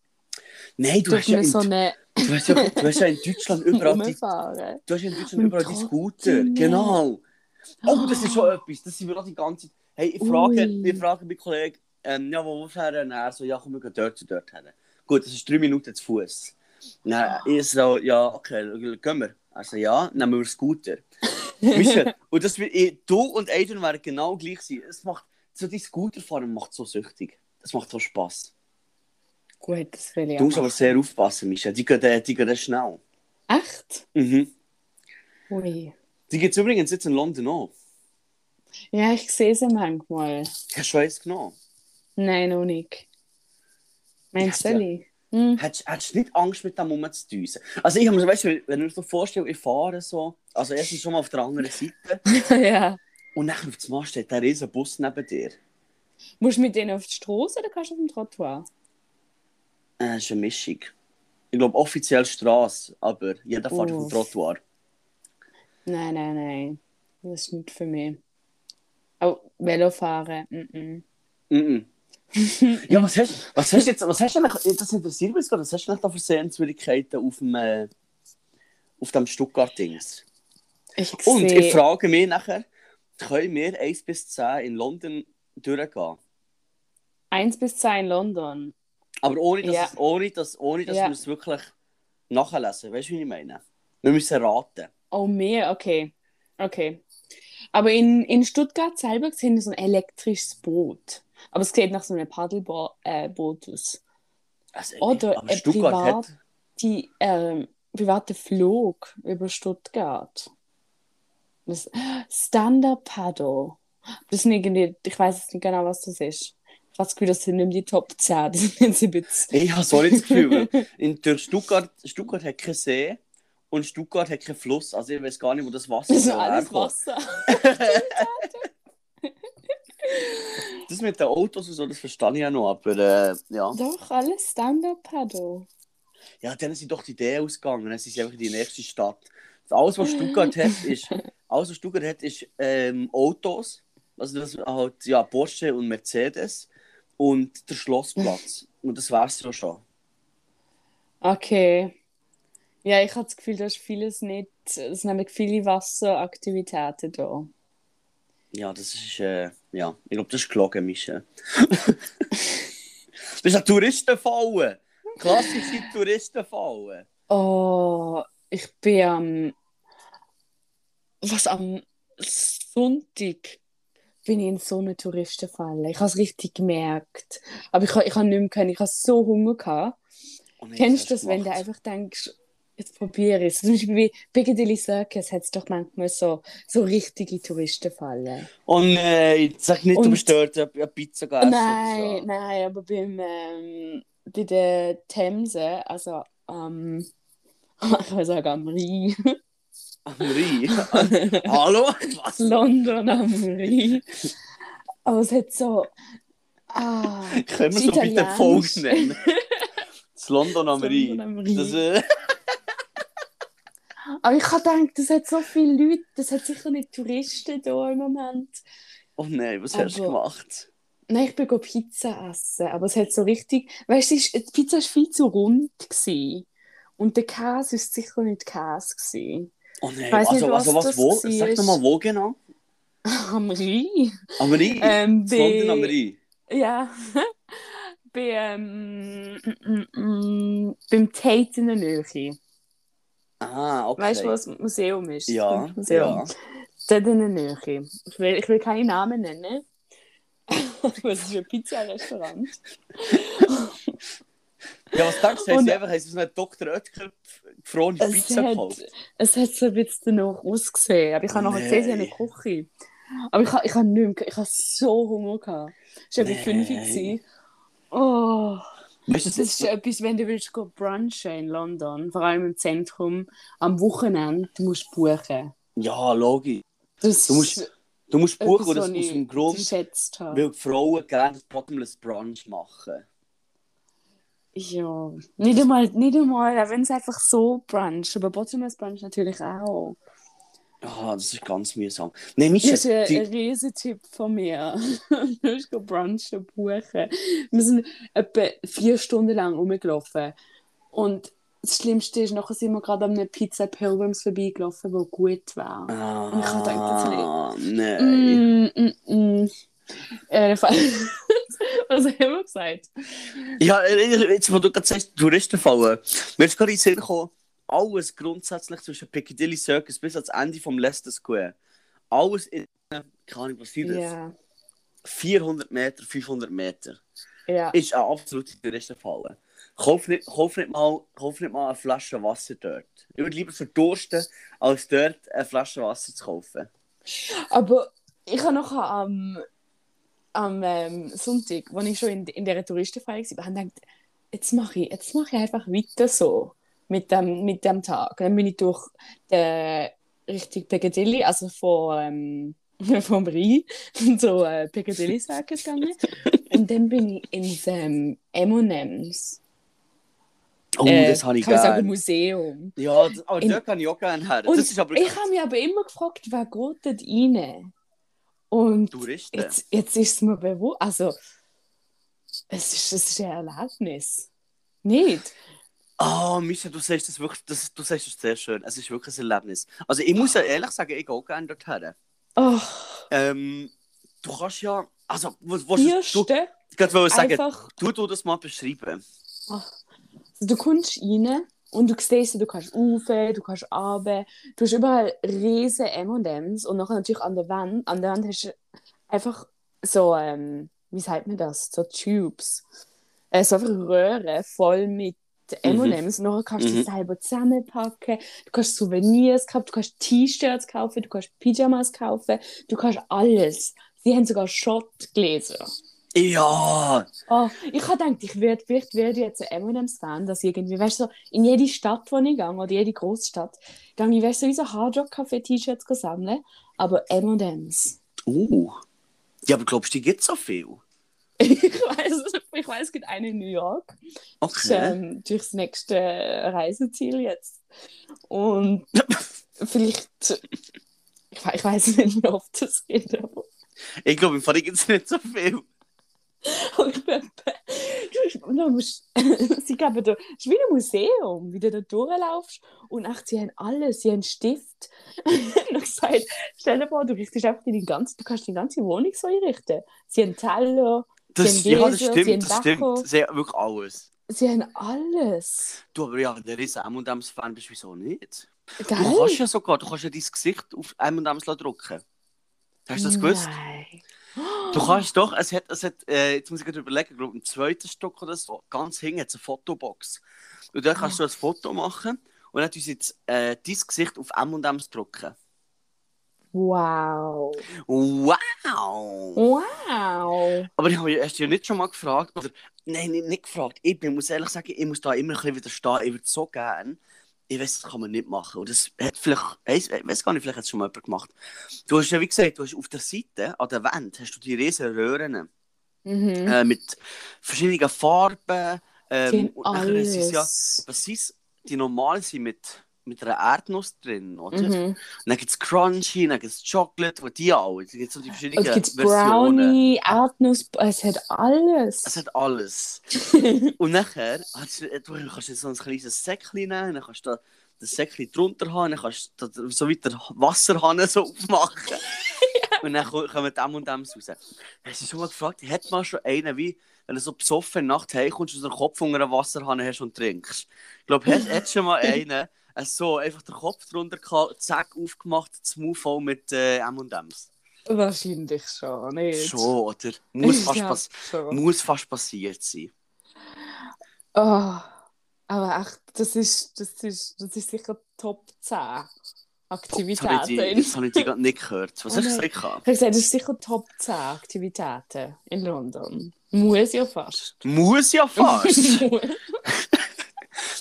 Nein, du hast, ja in, so eine du, hast ja, du hast ja in Deutschland überall die, du hast ja in Deutschland überall die Scooter. Genau. Oh, das ist schon etwas. Das sind wir auch die ganze Zeit. Hey, ich frage, Ui. ich frage meinen Kollegen, ähm, ja, wo willst du her? Und er so, ja, komm, wir gehen dort und dort hin. Gut, das ist drei Minuten zu Fuß. Dann ich so, ja, okay, gehen wir. Also ja, nehmen wir Scooter. Michel, und das wird, du und Adrian werden genau gleich sein. Es macht, so die Scooterfahren macht so süchtig. Das macht so Spass. Gut, das will ich Du musst aber sehr aufpassen, Michel. Die gehen, die gehen schnell. Echt? Mhm. Ui. Die gibt es übrigens jetzt in London auch. Ja, ich sehe sie manchmal. Hast du eins genommen? Nein, noch nicht. Meinst du, ich? Hm. Hättest du nicht Angst, mit dem rumzudüsen? Also ich habe mir, weißt du, wenn ich mir so vorstelle, ich fahre so, also erstens schon mal auf der anderen Seite ja. und dann auf das Mal steht der riesen Bus neben dir. Musst du mit denen auf die Straße oder kannst du auf dem Trottoir? Äh, das ist eine Mischung. Ich glaube offiziell Straße, aber jeder fährt auf dem. Trottoir. Nein, nein, nein. Das ist nicht für mich. Auch Velofahren. Mm -mm. Ja, was hast, was hast du jetzt, was hast du eigentlich, das interessiert mich gerade, was hast du eigentlich da für Sehenswürdigkeiten auf dem, äh, auf dem Stuttgart-Dings? Ich Und ich frage mich nachher, können wir 1 bis 10 in London durchgehen? 1 bis 2 in London. Aber ohne, dass, Ja. es, ohne, dass, ohne, dass Ja. wir es wirklich nachlesen. Weißt du, wie ich meine? Wir müssen raten. Oh, mehr, okay. Okay. Aber in, in Stuttgart selber sehen wir so ein elektrisches Boot. Aber es sieht nach so einem Paddelboot äh, aus. Also, Oder aber ein Privat- hat. Die ähm, private Flug über Stuttgart. Das Stand-Up Paddle. Das sind irgendwie, ich weiß jetzt nicht genau, was das ist. Ich habe das Gefühl, das sind nicht die Top 10. Das sind jetzt ein bisschen. Ich habe so nicht das Gefühl. in der Stuttgart, Stuttgart hat keinen See und Stuttgart hat keinen Fluss. Also ich weiß gar nicht, wo das Wasser Das ist alles herkommt. Wasser. Das mit den Autos und so, das verstehe ich ja noch. Aber äh, ja. Doch, alles Stand-Up Paddle. ja, dann sind doch die Idee ausgegangen. Sind sie einfach in die nächste Stadt. Alles, was Stuttgart hat, ist, alles, was Stuttgart hat, ist ähm, Autos. Also das halt, ja, Porsche und Mercedes und der Schlossplatz. Und das wär's ja schon. Okay. Ja, ich habe das Gefühl, da ist vieles nicht. Es sind nämlich viele Wasseraktivitäten da. Ja, das ist, äh, ja, ich glaube, das ist gelogen, Michel. das ist eine Touristenfalle. Klassische Touristenfalle. Oh, ich bin am. Was am Sonntag bin ich in so eine Touristenfalle. Ich habe es richtig gemerkt. Aber ich, ich habe nicht mehr können. Ich habe so Hunger gehabt. Oh nein, Kennst du was das, wenn du einfach denkst, Jetzt probiere ich es. Zum Beispiel bei Piccadilly Circus hat es doch manchmal so, so richtige Touristenfallen. Oh nein, sag nicht, du Und- bist dort eine Pizza gegessen. Nein, so. nein, aber beim, ähm, bei der Themse, also am, ich will sagen am Rhein, Am Rhein? Hallo? Was? London am Rhein. Aber es hat so, ah, Können wir so bitte. Folge nennen? Das London am Rhein. Das, äh, Aber ich habe gedacht, das hat so viele Leute, das hat sicher nicht Touristen da im Moment. oh nein, was hast du Aber- gemacht? Nein, ich bin Pizza essen, aber es hat so richtig, weißt du, die Pizza war viel zu rund gewesen. und der Käse war sicher nicht Käse gewesen. Oh nein, also, nicht, also was was, das wo? Sag nochmal, wo genau? Am Rhein. Am Rhein? Ähm, London am bei- Rhein? Ja. bei, ähm, mm, mm, mm, beim Tate in der Nähe. Ah, okay. Weißt du, wo das Museum ist? Ja, Das Museum. ja. Dort in der Nähe. Ich will, ich will keine Namen nennen. Es ist ein Pizza-Restaurant. Ja, was denkst du? Sie einfach haben sie so eine Dr. Oetker gefrorene Es Pizza hat, gekauft? es hat so ein bisschen danach ausgesehen. Aber ich habe nachher gesehen, sie haben eine. Küche. Aber ich habe ich habe nicht mehr, ich habe so Hunger gehabt. Es war etwa Nein. 5 Uhr. gewesen. Oh, Du, das ist etwas, wenn du willst go brunchen in London, vor allem im Zentrum, am Wochenende, du musst buchen. Ja, logisch. Das Du musst, du musst buchen etwas, das aus dem Grund, weil die Frauen gerne Bottomless Brunch machen. Ja, nicht einmal, nicht einmal, wenn es einfach so brunch, aber Bottomless Brunch natürlich auch. Ah, das ist ganz mühsam. Nein, Das ist ein, die, ein Riesentipp von mir. du musst brunchen buchen. Wir sind etwa vier Stunden lang rumgelaufen. Und das Schlimmste ist, nachher sind wir gerade an einer Pizza Pilgrims vorbeigelaufen, die gut war. ah, Und ich hab gedacht, das nein. Mm, mm, mm. Äh, Was haben wir gesagt? Ja, äh, jetzt, wo du gerade sagst, Touristenfallen. Mir ist gerade in den Sinn gekommen, alles grundsätzlich zwischen Piccadilly Circus bis ans Ende vom Leicester Square. Alles in, keine Ahnung, was sind das? Ja, 400 Meter, 500 Meter. ja. Ist eine absolute Touristenfalle. Kauf nicht, kauf, nicht mal, kauf nicht mal eine Flasche Wasser dort. Ich würde lieber verdursten, als dort eine Flasche Wasser zu kaufen. Aber ich habe nachher am, am ähm, Sonntag, als ich schon in, in dieser Touristenfeier war, habe ich gedacht, jetzt mache ich, jetzt mache ich einfach weiter so mit dem, mit dem Tag. Dann bin ich durch den Richtung Piccadilly, also von, ähm, vom Rhein zu äh, Piccadilly Circus gegangen. Und dann bin ich ins ähm, M&M's. Oh, äh, das habe ich kann man sagen, gerne. Museum. Ja, das, aber In- dort kann ich auch gerne her. Und Das ist aber ich habe mich aber immer gefragt, wer geht dort rein? Und Touristen. Jetzt, jetzt ist es mir bewusst. Also, es ist, es ist ein Erlebnis. Nicht? Ah, Mischa, du sagst das wirklich, das, du sagst das sehr schön. Es ist wirklich ein Erlebnis. Also ich muss ja ehrlich sagen, ich gehe auch gerne dorthin. Oh, Ähm, du kannst ja, also, was, was du, Erste, ich wollte sagen, einfach. du du das mal beschreiben. Also, du kommst rein und du siehst, du kannst rauf, du kannst runter. Du hast überall riesen M&M's und nachher natürlich an der Wand. An der Wand hast du einfach so, ähm, wie sagt man das? So Tubes. Äh, so einfach Röhren voll mit M&M's. Und nachher kannst du Mhm. die selber zusammenpacken. Du kannst Souvenirs kaufen, du kannst T-Shirts kaufen, du kannst Pyjamas kaufen, du kannst alles. Sie haben sogar Schottgläser. Ja, Oh, ich habe gedacht, ich werde vielleicht werde ich jetzt ein M&M's-Fan, dass irgendwie, weißt du, so, in jede Stadt, wo ich gehe, oder jede Großstadt, gehe ich, weißt du, so wie so Hardrock-Café-T-Shirts sammeln, aber M&M's. uh. Ja, aber glaubst du, die gibt so viel? Ich weiß, ich weiß, es gibt eine in New York. Das ist Okay. ähm, durchs nächste Reiseziel jetzt. Und vielleicht, ich, ich weiß nicht, wie oft das geht, aber Ich glaube, im Fall gibt es nicht so viel. aber ich bin, du, musst, sie geben da, es ist wie ein Museum, wie du da durchlaufst und ach, sie haben alles, sie haben einen Stift. und ich gesagt, stell dir vor, du richtest einfach deine ganze, du kannst die ganze Wohnung so einrichten. Sie haben Teller, Das, Sie haben ja, das haben stimmt, das Deko. stimmt. Sie haben wirklich alles. sie haben alles. Du, aber ja, du riesen M&M's-Fan bist, wieso nicht? Du Geil. kannst ja sogar, du kannst ja dein Gesicht auf M&M's drucken. Hast du das gewusst? Nein. Du kannst doch, es hat, es hat äh, jetzt muss ich gerade überlegen, ich glaube, im zweiten Stock oder so, ganz hinten hat es eine Fotobox. Und da kannst du ein Foto machen und hat uns jetzt äh, dein Gesicht auf M&M's drucken. Wow. Wow! Wow. Aber ich habe erst ja nicht schon mal gefragt, oder nein, nicht, nicht gefragt. Ich bin, muss ehrlich sagen, ich muss da immer ein bisschen widerstehen. Ich würde so gerne. Ich weiß, das kann man nicht machen. Und das hat vielleicht, ich weiß gar nicht, vielleicht hat es schon mal jemand gemacht. Du hast ja, wie gesagt, du hast auf der Seite, an der Wand, hast du die riesen Röhren Mhm. äh, mit verschiedenen Farben. Ähm, und nachher ist ja, alles. was sind die normalen sind mit, mit einer Erdnuss drin, oder? Mhm. Und dann gibt es Crunchy, dann gibt es Chocolate, wo die alle. Es gibt so die verschiedenen Es gibt. Brownie, Erdnuss, es hat alles. Es hat alles. Und nachher hast du, du kannst jetzt so ein kleines Säckchen nehmen, dann kannst du da das Säckchen drunter haben, dann kannst du da so weiter Wasserhahn so aufmachen. Und dann ko- kommen dem und dem raus. Hast du schon mal gefragt, hat man schon einen, wie wenn du so besoffen in der Nacht heimkommst und so einen Kopf unter einen Wasserhahn hast und trinkst? Ich glaube, hast hat schon mal einen äh, so einfach den Kopf drunter gehabt, zack, aufgemacht, das Move mit äh, M&M's? Wahrscheinlich schon, nicht? Schon, oder? Muss fast, Ja, pass schon. muss fast passiert sein. Oh, aber echt, das ist, das ist, das ist sicher Top 10 Jetzt habe ich die, Aktivitäten. jetzt habe ich die gerade nicht gehört. Was Oh hast du gesagt? Ich habe gesagt, das ist sicher Top 10 Aktivitäten in London. Muss ja fast. Muss ja fast.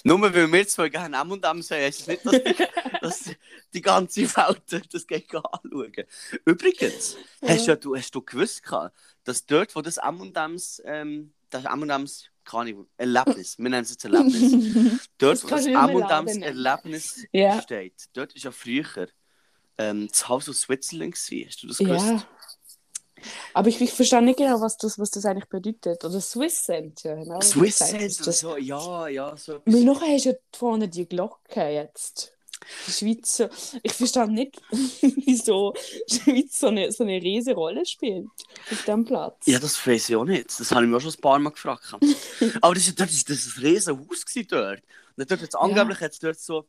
Nur weil wir zwei gerne M&M sagen, heisst es nicht, dass, dass die ganze Welt das geht anschauen. Übrigens, hast, ja, du, hast du gewusst, dass dort, wo das M&M's, ähm, das M&M's, keine Ahnung, Erlebnis, wir nennen es jetzt Erlebnis, dort, Das wo das mehr M&M's Laden nennen. Erlebnis Ja. steht, dort ist ja früher ähm, das Haus aus Switzerland gewesen. Hast du das gewusst? Ja. Aber ich, ich verstehe nicht genau, was das, was das eigentlich bedeutet. Oder Swiss Center. Genau, Swiss Sense das? so, ja, ja, so. Weil nachher hast du ja vorne die Glocke jetzt. Die Schweizer. Ich verstehe nicht, wieso die Schweiz so eine, so eine riesige Rolle spielt auf diesem Platz. Ja, das weiß ich auch nicht. Das habe ich mir auch schon ein paar Mal gefragt. Aber das, ist- dort ist das ein riesen Haus dort. Und dort hat's angeblich hat's dort so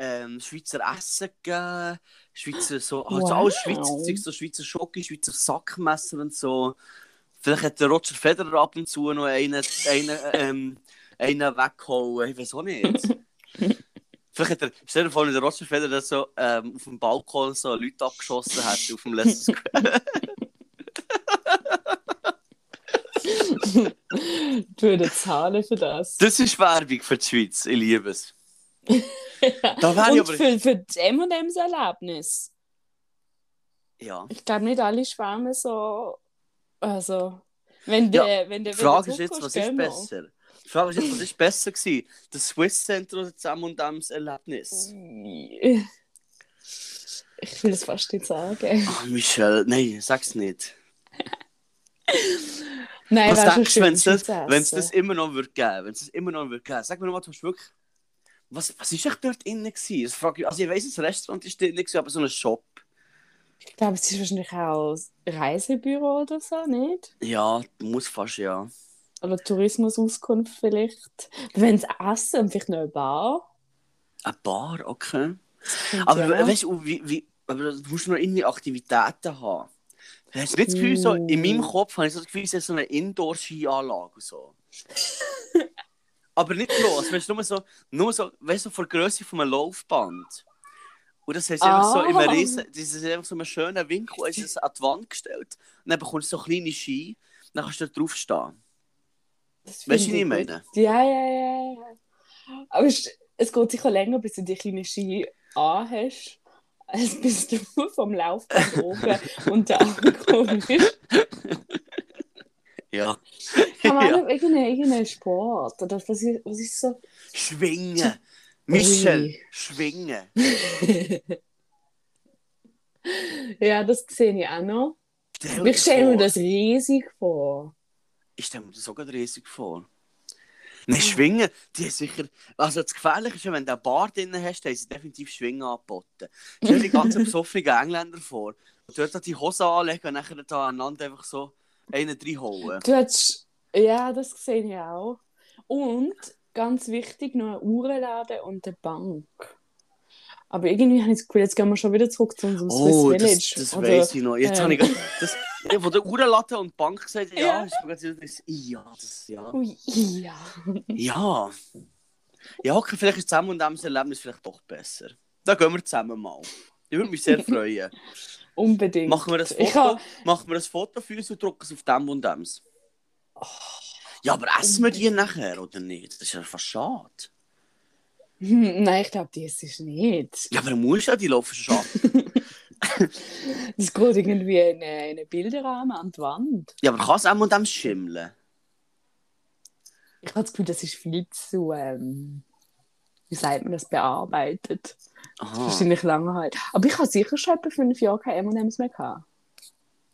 ähm, Schweizer Essen gegeben, Schweizer so, halt so Wow. alles Schweizer Zeug, so Schweizer Schoki, Schweizer Sackmesser und so. Vielleicht hat der Roger Federer ab und zu noch einen, einen, ähm, einen weggehauen, ich weiß auch nicht. Vielleicht hat er, stell dir vor, der Roger Federer so ähm, auf dem Balkon so Leute abgeschossen hat auf dem letzten Ich würde zahlen für das. Das ist Werbung für die Schweiz, ich liebe es. Da ich Und aber. für, für das M&M's Erlebnis. Ja. Ich glaube nicht alle schwärmen so. Also, wenn Ja, der, wenn der Die Frage ist jetzt, was ist noch? besser? Die Frage ist jetzt, was ist besser gewesen? Das Swiss Center oder das M&M's Erlebnis? Ich will es fast nicht sagen. Oh, Michelle, nein, sag's nicht. Nein, Was denkst du, wenn es das, immer noch wird geben? Wenn es das immer noch wird geben? Sag mir noch mal, du hast wirklich. Was, was ist echt dort innen gewesen? Das frage ich, also ich weiss, das Restaurant ist nicht, aber so ein Shop. Ich glaube, es ist wahrscheinlich auch ein Reisebüro oder so, nicht? Ja, muss fast ja. Oder Tourismusauskunft vielleicht. Wenn es Essen und vielleicht noch eine Bar. Eine Bar, okay. Aber ja. weißt du, wie, wie, aber du musst noch irgendwie Aktivitäten haben. Hast du nicht das Gefühl, so, in meinem Kopf habe ich so das Gefühl, es ist so eine Indoor-Skianlage so. Aber nicht groß, weißt du, nur so, nur so, weißt du, von der Größe von einem Laufband. Und das heißt einfach so in einem Ah. riesen, das ist einfach so einen schönen Winkel, ist es an die Wand gestellt. Und dann bekommst du so kleine Ski, dann kannst du da drauf stehen. Weißt du, wie ich meine? Ja, ja, ja. ja. Aber es, es geht sicher länger, bis du die kleinen Ski anhast, als bis du vom Laufband oben unter angekommen bist. Ja. Kann man ja. auch irgendeinen irgendeinen Sport? Oder was ist, was ist so? Schwingen. Michel, schwingen. ja, das sehe ich auch noch. Stell Ich stelle mir das riesig vor. Ich stelle mir das sogar riesig vor. Nein, Schwingen, die ist sicher. Also das Gefährliche ist ja, wenn du einen Bar drin hast, dann haben sie definitiv Schwingen angeboten. Stell dir die ganzen besoffenen Engländer vor. Und dort hat die Hose anlegen und nachher da aneinander einfach so einen reinhauen. Du hättest, ja, das sehe ich auch. Und ganz wichtig, noch eine Uhrenladen und eine Bank. Aber irgendwie habe ich das Gefühl, jetzt gehen wir schon wieder zurück zu unserem Oh, Swiss das, Village. das Oder- weiss ich noch. Jetzt ähm, habe ich das, ja, wo der Uhrenlatte und Bank gesagt ja, Ja. das, ja, das, ja. Ui, ja. Ja. Ja, okay, vielleicht ist zusammen und das Erlebnis vielleicht doch besser. Da gehen wir zusammen mal. Ich würde mich sehr freuen. Unbedingt. Machen wir das Foto, ha- machen wir das Foto für uns und drucken es auf dem und dem. Ja, aber essen wir die nachher oder nicht? Das ist ja fast schade. Hm, nein, ich glaube, das ist nicht. Ja, aber du musst ja die laufen schon ab. Das geht irgendwie in einen Bilderrahmen an die Wand. Ja, aber kann es M und M schimmeln? Ich habe das Gefühl, das ist viel zu, ähm, wie sagt man das, bearbeitet. Aha. Wahrscheinlich lange halt. Aber ich habe sicher schon etwa fünf Jahre keine M&M's mehr gehabt.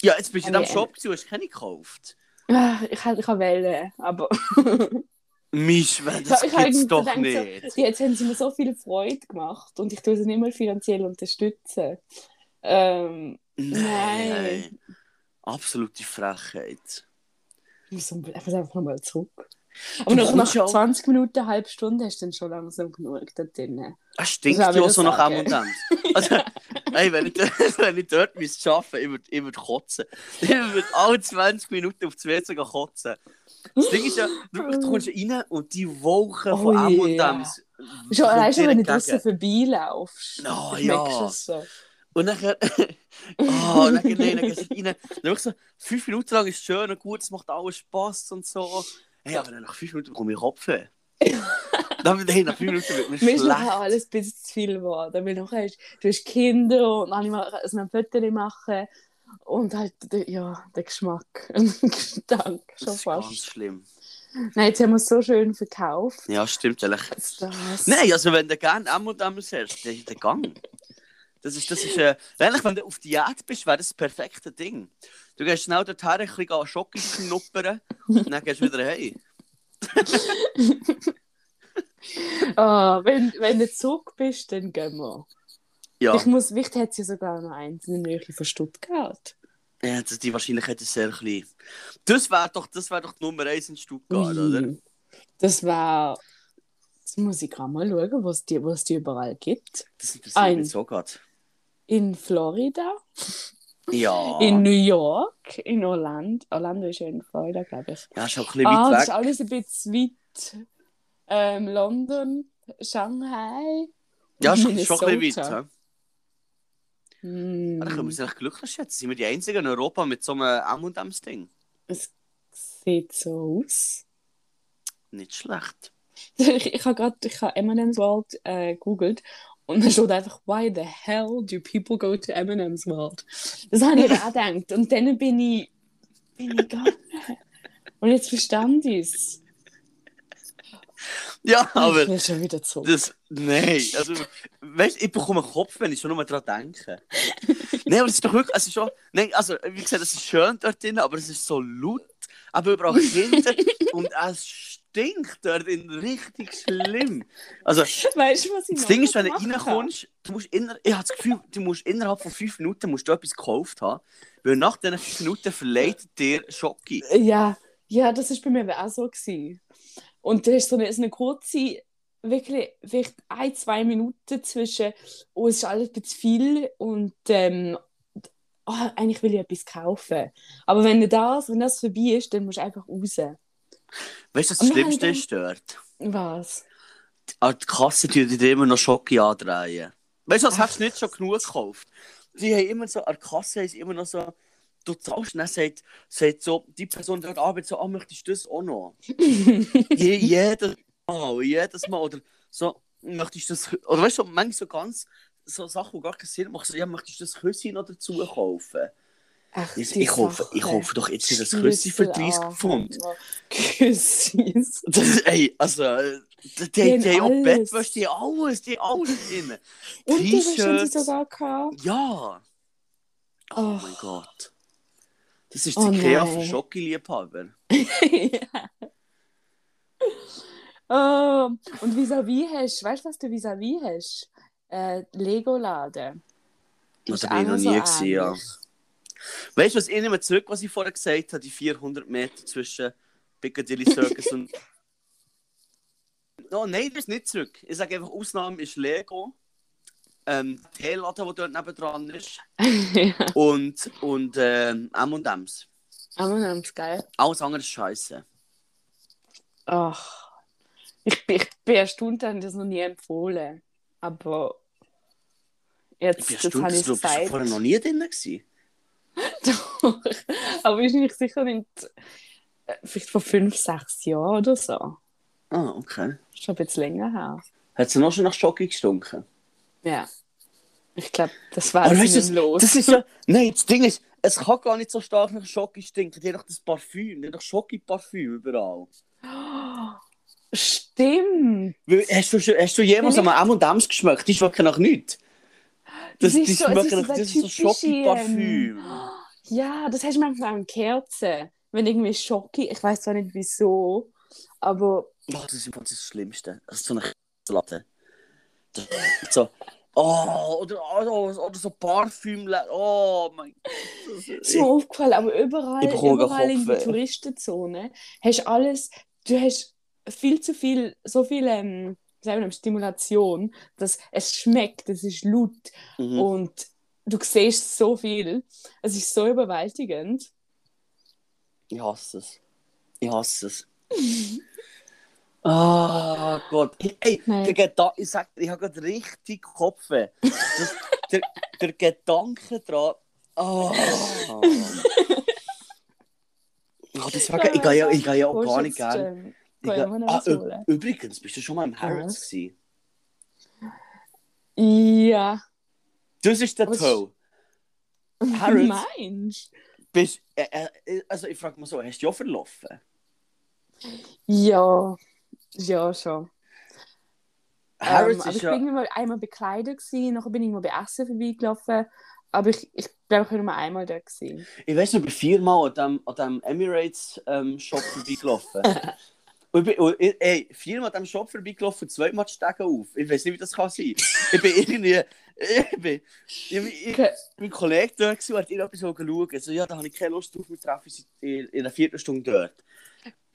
Ja, jetzt bist du in nee, Shop gewesen, hast keine gekauft. Ah, Ich habe ich wählen, aber Misch, das hab gibt's doch gedacht, nicht. jetzt haben sie mir so viel Freude gemacht und ich tue sie nicht mal finanziell unterstützen. Ähm, Nein. Absolute Frechheit. ich muss unbe- ich muss einfach nochmal zurück. Aber Du nach, nach kommst ja auch- 20 Minuten, eine halbe Stunde hast du dann schon langsam genug da drin. Es stinkt Das ja so nach sagen. M und M. Also, ey, wenn ich, dort- wenn ich dort müsste arbeiten, ich würde ich würd kotzen. Ich würde alle 20 Minuten auf die WC kotzen. Das Ding ist ja, du, du kommst rein und die Wolken Oh von M und. M's Schon allein schon, wenn du draußen vorbeilaufst. Oh, schmeckst ja. es so. Und oh, und dann, nein, dann gehst du rein. Dann so, fünf Minuten lang ist es schön und gut, es macht alles Spass und so. Hey, aber nach fünf Minuten bekomme ich Kopfweh. dann, hey, nach fünf Minuten wird mir Mir ist nachher schlecht. alles ein bisschen zu viel geworden. Weil nachher hast, du hast Kinder und dann muss ich also ein Foto machen. Und halt, der- ja, der Geschmack und der Gestank schon Das ist ganz fast. schlimm. Nein, jetzt haben wir es so schön verkauft. Ja, stimmt ehrlich. Das. Nein, also wenn du gerne M und M hast, dann dann gang. Das ist, das ist, äh, wenn du auf Diät bist, wäre das das perfekte Ding. Du gehst schnell dorthin, ein bisschen Schocke knuppern und dann gehst du wieder hey. Ah, wenn, wenn du zurück bist, dann gehen wir. Ja, Ich muss, vielleicht hat sie sogar noch eins in der Nähe von Stuttgart. ja das, die Wahrscheinlichkeit ist sehr klein. Das wäre doch, das wär doch die Nummer 1 in Stuttgart, oder? Ui. Das war. Jetzt muss ich gerade mal schauen, wo es die, wo es die überall gibt. Das interessiert Ein. mich so gerade. In Florida, Ja. in New York, in Orlando. Orlando ist ja in Florida, glaube ich. ja, ist auch ein bisschen Ah, das weit ist weg. alles ein bisschen weit. Ähm, London, Shanghai. Ja, ist, ist schon ein bisschen weit. hä? Hm, Ja, dann können wir uns glücklich schätzen. Sind wir die Einzigen in Europa mit so einem M&M's-Ding? es sieht so aus. Nicht schlecht. ich ich habe gerade M&M's World äh, googelt und dann steht einfach Why the hell do people go to M&M's World? Das habe ich auch gedacht und dann bin ich bin ich gegangen und jetzt verstand ich es. Ja, aber... ich will schon wieder zurück. Das, nein, also, weißt, ich bekomme einen Kopf, wenn ich schon nur daran denke. nein, aber es ist doch wirklich, ist schon, nein, also, wie gesagt, es ist schön dort drin, aber es ist so laut, aber überall Kinder und es stinkt dort in richtig schlimm. Also, weißt du, was ich das Ding ist, wenn du reinkommst, du musst inner, ich habe das Gefühl, du musst innerhalb von fünf Minuten musst du etwas gekauft haben, weil nach diesen fünf Minuten verleiht dir Schocki. Ja, ja, das ist bei mir auch so gewesen. Und da ist so eine, so eine kurze, wirklich vielleicht ein, zwei Minuten zwischen, oh, es ist alles ein bisschen viel und ähm, oh, eigentlich will ich etwas kaufen. Aber wenn das, wenn das vorbei ist, dann musst du einfach raus. Weißt du, was das wir Schlimmste haben ist dort? Was? An die Kasse die dir immer noch Schocke andrehen. Weißt du, als hättest du nicht schon genug gekauft. Die haben immer so, an der Kasse sie immer noch so, du zahlst und dann sagt, sagt so, die Person dort arbeitet so, ah, möchtest du das auch noch? Je, jedes Mal, jedes Mal. Oder so, möchtest du das, oder weißt du, manchmal so ganz, so Sachen, die gar keinen Sinn machen, so, ja, möchtest du das Küsschen noch dazu kaufen? Ach, Ich, ich, kaufe, ich kaufe doch jetzt nicht das Küsschen für 30 Schlüssel Pfund. Küssis. Ey, also, die, die, Die die, haben auch alles. Bettwäsche, die alles, die alles drin. Und die haben sie sogar gehabt. Ja. Oh Ach. mein Gott. Das ist Oh die Ikea nein. für Schocki-Liebhaber. ja. Oh, und vis-à-vis hast, weißt du, was du vis-à-vis hast? Äh, Lego-Laden. Das Ist habe ich noch so nie gesehen, ja. Weißt du, was ich mehr zurück, was ich vorher gesagt habe, die 400 Meter zwischen Piccadilly Circus und. Oh nein, das ist nicht zurück. Ich sage einfach, Ausnahme ist Lego. Ähm, Teeladen, der dort nebendran ist. ja. Und, und ähm, M&M's. Ist geil. Alles andere ist scheiße. Ach. Ich, bin- ich bin erstaunt, dass ich das noch nie empfohlen. Aber jetzt, Ich bin erstaunt, habe dass ich vorher noch nie drin gewesen. Doch. Aber ist nicht sicher nicht. äh, Vielleicht vor fünf, sechs Jahren oder so. Ah, okay. Schon ein bisschen länger her. Hat es noch schon nach Schoki gestunken? Ja. Ich glaube, das war sie weißt nicht los. das ist ja... Nein, das Ding ist, es kann gar nicht so stark nach Schoki stinken. Die hat doch das Parfüm, die hat doch Schoki-Parfüm überall. Stimmt. Weil, Hast du, hast du jemals Wenn einmal M&M's geschmeckt? Die schmecken nach nichts. Das, Das ist so- schmecken ist Das ist so Schoki-Parfüm. Ja, das hast du manchmal in Kerzen. Wenn irgendwie Schoki, ich weiß zwar nicht wieso, aber Oh, das ist das Schlimmste. Das ist so eine Latte. Das ist so... Oh, oder, oder, oder so Parfüm... Oh mein Gott. Ist mir aufgefallen, aber überall, überall in der. Touristenzone hast du alles, du hast viel zu viel, so viel ähm, wir, Stimulation, dass es schmeckt, es ist laut Mhm. und du siehst so viel. Es ist so überwältigend. Ich hasse es. Ich hasse es. Ah Gott. Ey, der Gedan ich sag, ich habe gerade richtig Kopfweh. Das, der, der Gedanke dran. Oh. oh deswegen, ich gehe ja, ich gehe ja auch gar nicht gerne. Ich noch Ah, übrigens, bist du schon mal im Harrods gewesen? Ja. Das ist der Was- Toe. Harrods? Meinst Bist, äh, äh, also ich frage mal so, hast du ja verlaufen? Ja. Ja, schon. Harrods ähm, aber ich ja... bin mal einmal bekleidet nachher bin ich mal bei Essen vorbeigelaufen. Aber ich, ich glaube, ich war nur einmal da gewesen. Ich weiß noch, ich bin viermal an dem, an dem Emirates ähm, vorbeigelaufen. Und ich bin, und ich, ey, viermal an dem Shop vorbeigelaufen, zweimal die Stege auf. Ich weiß nicht, wie das kann sein. Ich bin irgendwie. Ich bin. Ich, ich, Okay. mein Kollege dort gewesen, und hat irgendetwas schauen. So, ja, da habe ich keine Lust drauf, wir treffen uns in, in einer Viertelstunde dort.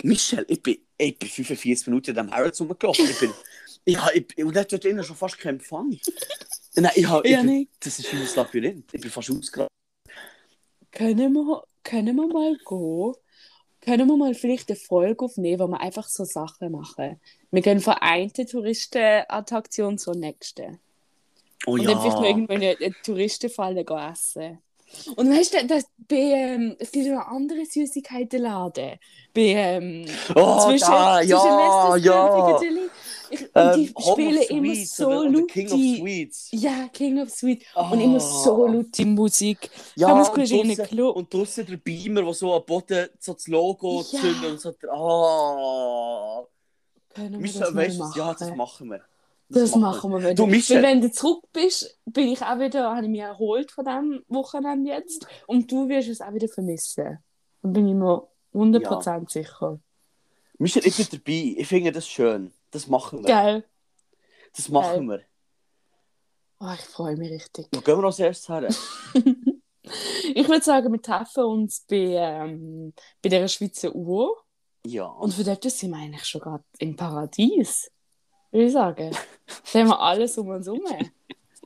Michel, ich bin, ich bin 45 Minuten in diesem Harrods rumgelaufen. Ich bin. Ich, hab- ich, und er hat dort innen schon fast keinen Empfang. Nein, ich, hab, ich Ja, bin. Das ist wie ein Labyrinth. Ich bin fast ausgerastet. Können wir, können wir mal gehen? Können wir mal vielleicht eine Folge aufnehmen, wo wir einfach so Sachen machen? Wir gehen von einer Touristenattraktion zur nächsten. Oh Und ja. dann vielleicht noch irgendwo in eine, eine Touristenfalle essen. Und weißt du, das, bei, ähm, es gibt noch andere Süßigkeitenladen. Bei, ähm, Oh, zwischen, da, zwischen ja, Leicester's ja. Ich, Ähm, die spielen immer Sweets so laut. King of Sweets. Ja, King of Sweet. Und immer so Oh. laut die Musik. Ja, und draussen- und draussen der Beamer, der so am Boden so das Logo Ja. zündet und so. Oh. Können wir das weißt machen? ja, das machen wir. Das machen wir, wenn Du, Michel. wenn du zurück bist, bin ich auch wieder, habe ich mich erholt von diesem Wochenende jetzt und du wirst es auch wieder vermissen. Da bin ich mir 100% sicher. Michel, ich bin dabei. Ich finde das schön. Das machen wir. Geil. Das machen wir. Oh, ich freue mich richtig. Wo gehen wir als erstes her? Ich würde sagen, wir treffen uns bei, ähm, bei der Schweizer Uhr Ja. und für dort sind wir eigentlich schon gerade im Paradies. Würde ich sagen. Da haben wir alles um uns herum.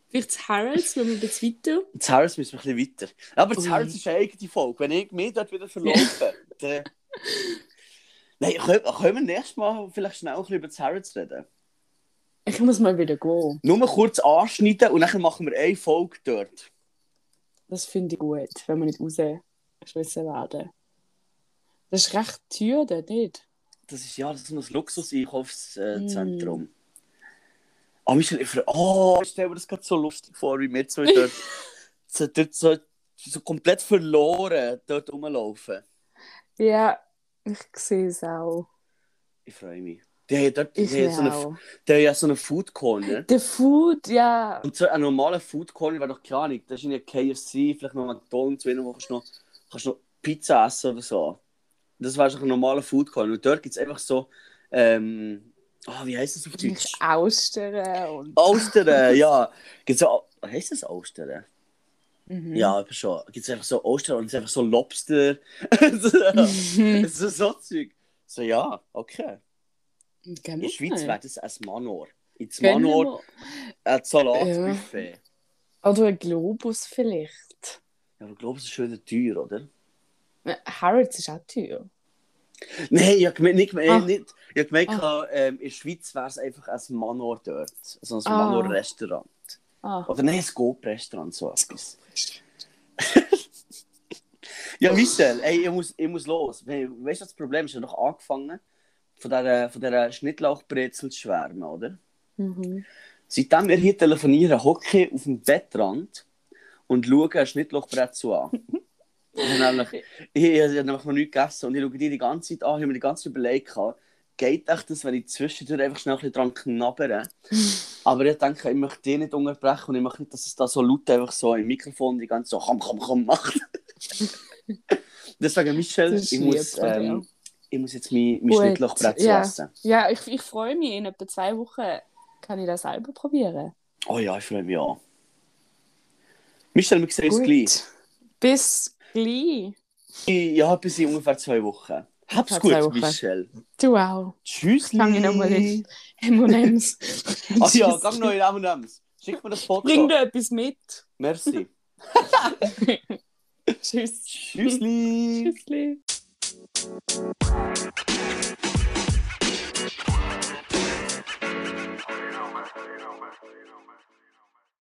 Vielleicht das Harrods, wenn wir ein bisschen weiter. Das Harrods müssen wir ein bisschen weiter. Aber das. Harrods ist eine eigene Folge. Wenn ich mich dort wieder verlaufe, dann... Nein, können, können wir nächstes Mal vielleicht schnell ein bisschen über das Harrods reden? Ich muss mal wieder gehen. Nur kurz anschneiden und dann machen wir eine Folge dort. Das finde ich gut, wenn wir nicht rausgeschmissen werden. Das ist recht teuer, dort, nicht? Das ist ja das ist ein Luxus-Einkaufszentrum. Mm. Zentrum. Ah, Michel, ich, ver- oh, ich stelle mir das gerade so lustig vor, wie wir zwei dort, so, dort so, so komplett verloren dort rumlaufen. Ja, ich sehe es auch. Ich freue mich. Die haben dort Ich haben so eine, auch. die haben ja so einen Food Corner. Der Food, ja. Und so ein normaler Food Corner wäre doch keine Ahnung. Da ist in KFC, vielleicht noch McDonalds, wenn du kannst noch, kannst noch Pizza essen oder so. Das wäre doch ein normaler Food Corner. Und dort gibt es einfach so, ähm, ah, wie heißt das auf Deutsch? Nicht Austern und. Austern, ja. Gibt's so, heißt das Austern? Mhm. Ja, aber schon. Gibt es einfach so Austern und es ist einfach so Lobster. so, so, so Zeug. So, ja, okay. In der Schweiz wäre das ein Manor. In wir Manor ein Salatbuffet. mal. Oder ein Globus vielleicht. Ja, aber es ist schon wieder teuer, oder? Harrods ist auch teuer. Nein, ich habe gemeint, nicht, äh, Ah. nicht, ich hab gemeint Ah. ähm, in der Schweiz wäre es einfach ein Manor dort. Also ein Ah. Manor-Restaurant. Ah. Oder nein, ein Scope-Restaurant, so etwas. Ja, Michel, ey, ich muss, ich muss los. We- Weißt du, das Problem ist ja noch angefangen, von dieser, von dieser Schnittlauchbrezel zu schwärmen, oder? Mhm. Seitdem wir hier telefonieren, hocke ich auf dem Bettrand und schaue ein Schnittlauchbrezel an. Ich habe nämlich, ich, ich habe nämlich noch nichts gegessen und ich schaue die die ganze Zeit an, ich habe mir die ganze Zeit überlegt, gehabt, geht echt das, wenn ich zwischendurch einfach schnell ein bisschen dran knabbere? Aber ich denke, ich möchte die nicht unterbrechen und ich möchte nicht, dass es da so laut einfach so im Mikrofon die ganze so komm, komm, komm macht. Deswegen, Michel, Das ist ich muss, ähm, ich muss jetzt mein, mein Schnittlauchbrezel ja. essen. Ja, ich, ich freue mich. In etwa zwei Wochen kann ich das selber probieren. Oh ja, ich freue mich auch. Michel, wir sehen uns gleich. Bis gleich. Ja, bis in ungefähr zwei Wochen. Hab's gut, zwei Wochen. Michel. Du auch. Tschüss. Ich nochmal in M&M's. Ach ja, gang noch in M&M's. Schick mir das Foto. Bring dir etwas mit. Merci. Tschüss. Tschüssli. Tschüssli.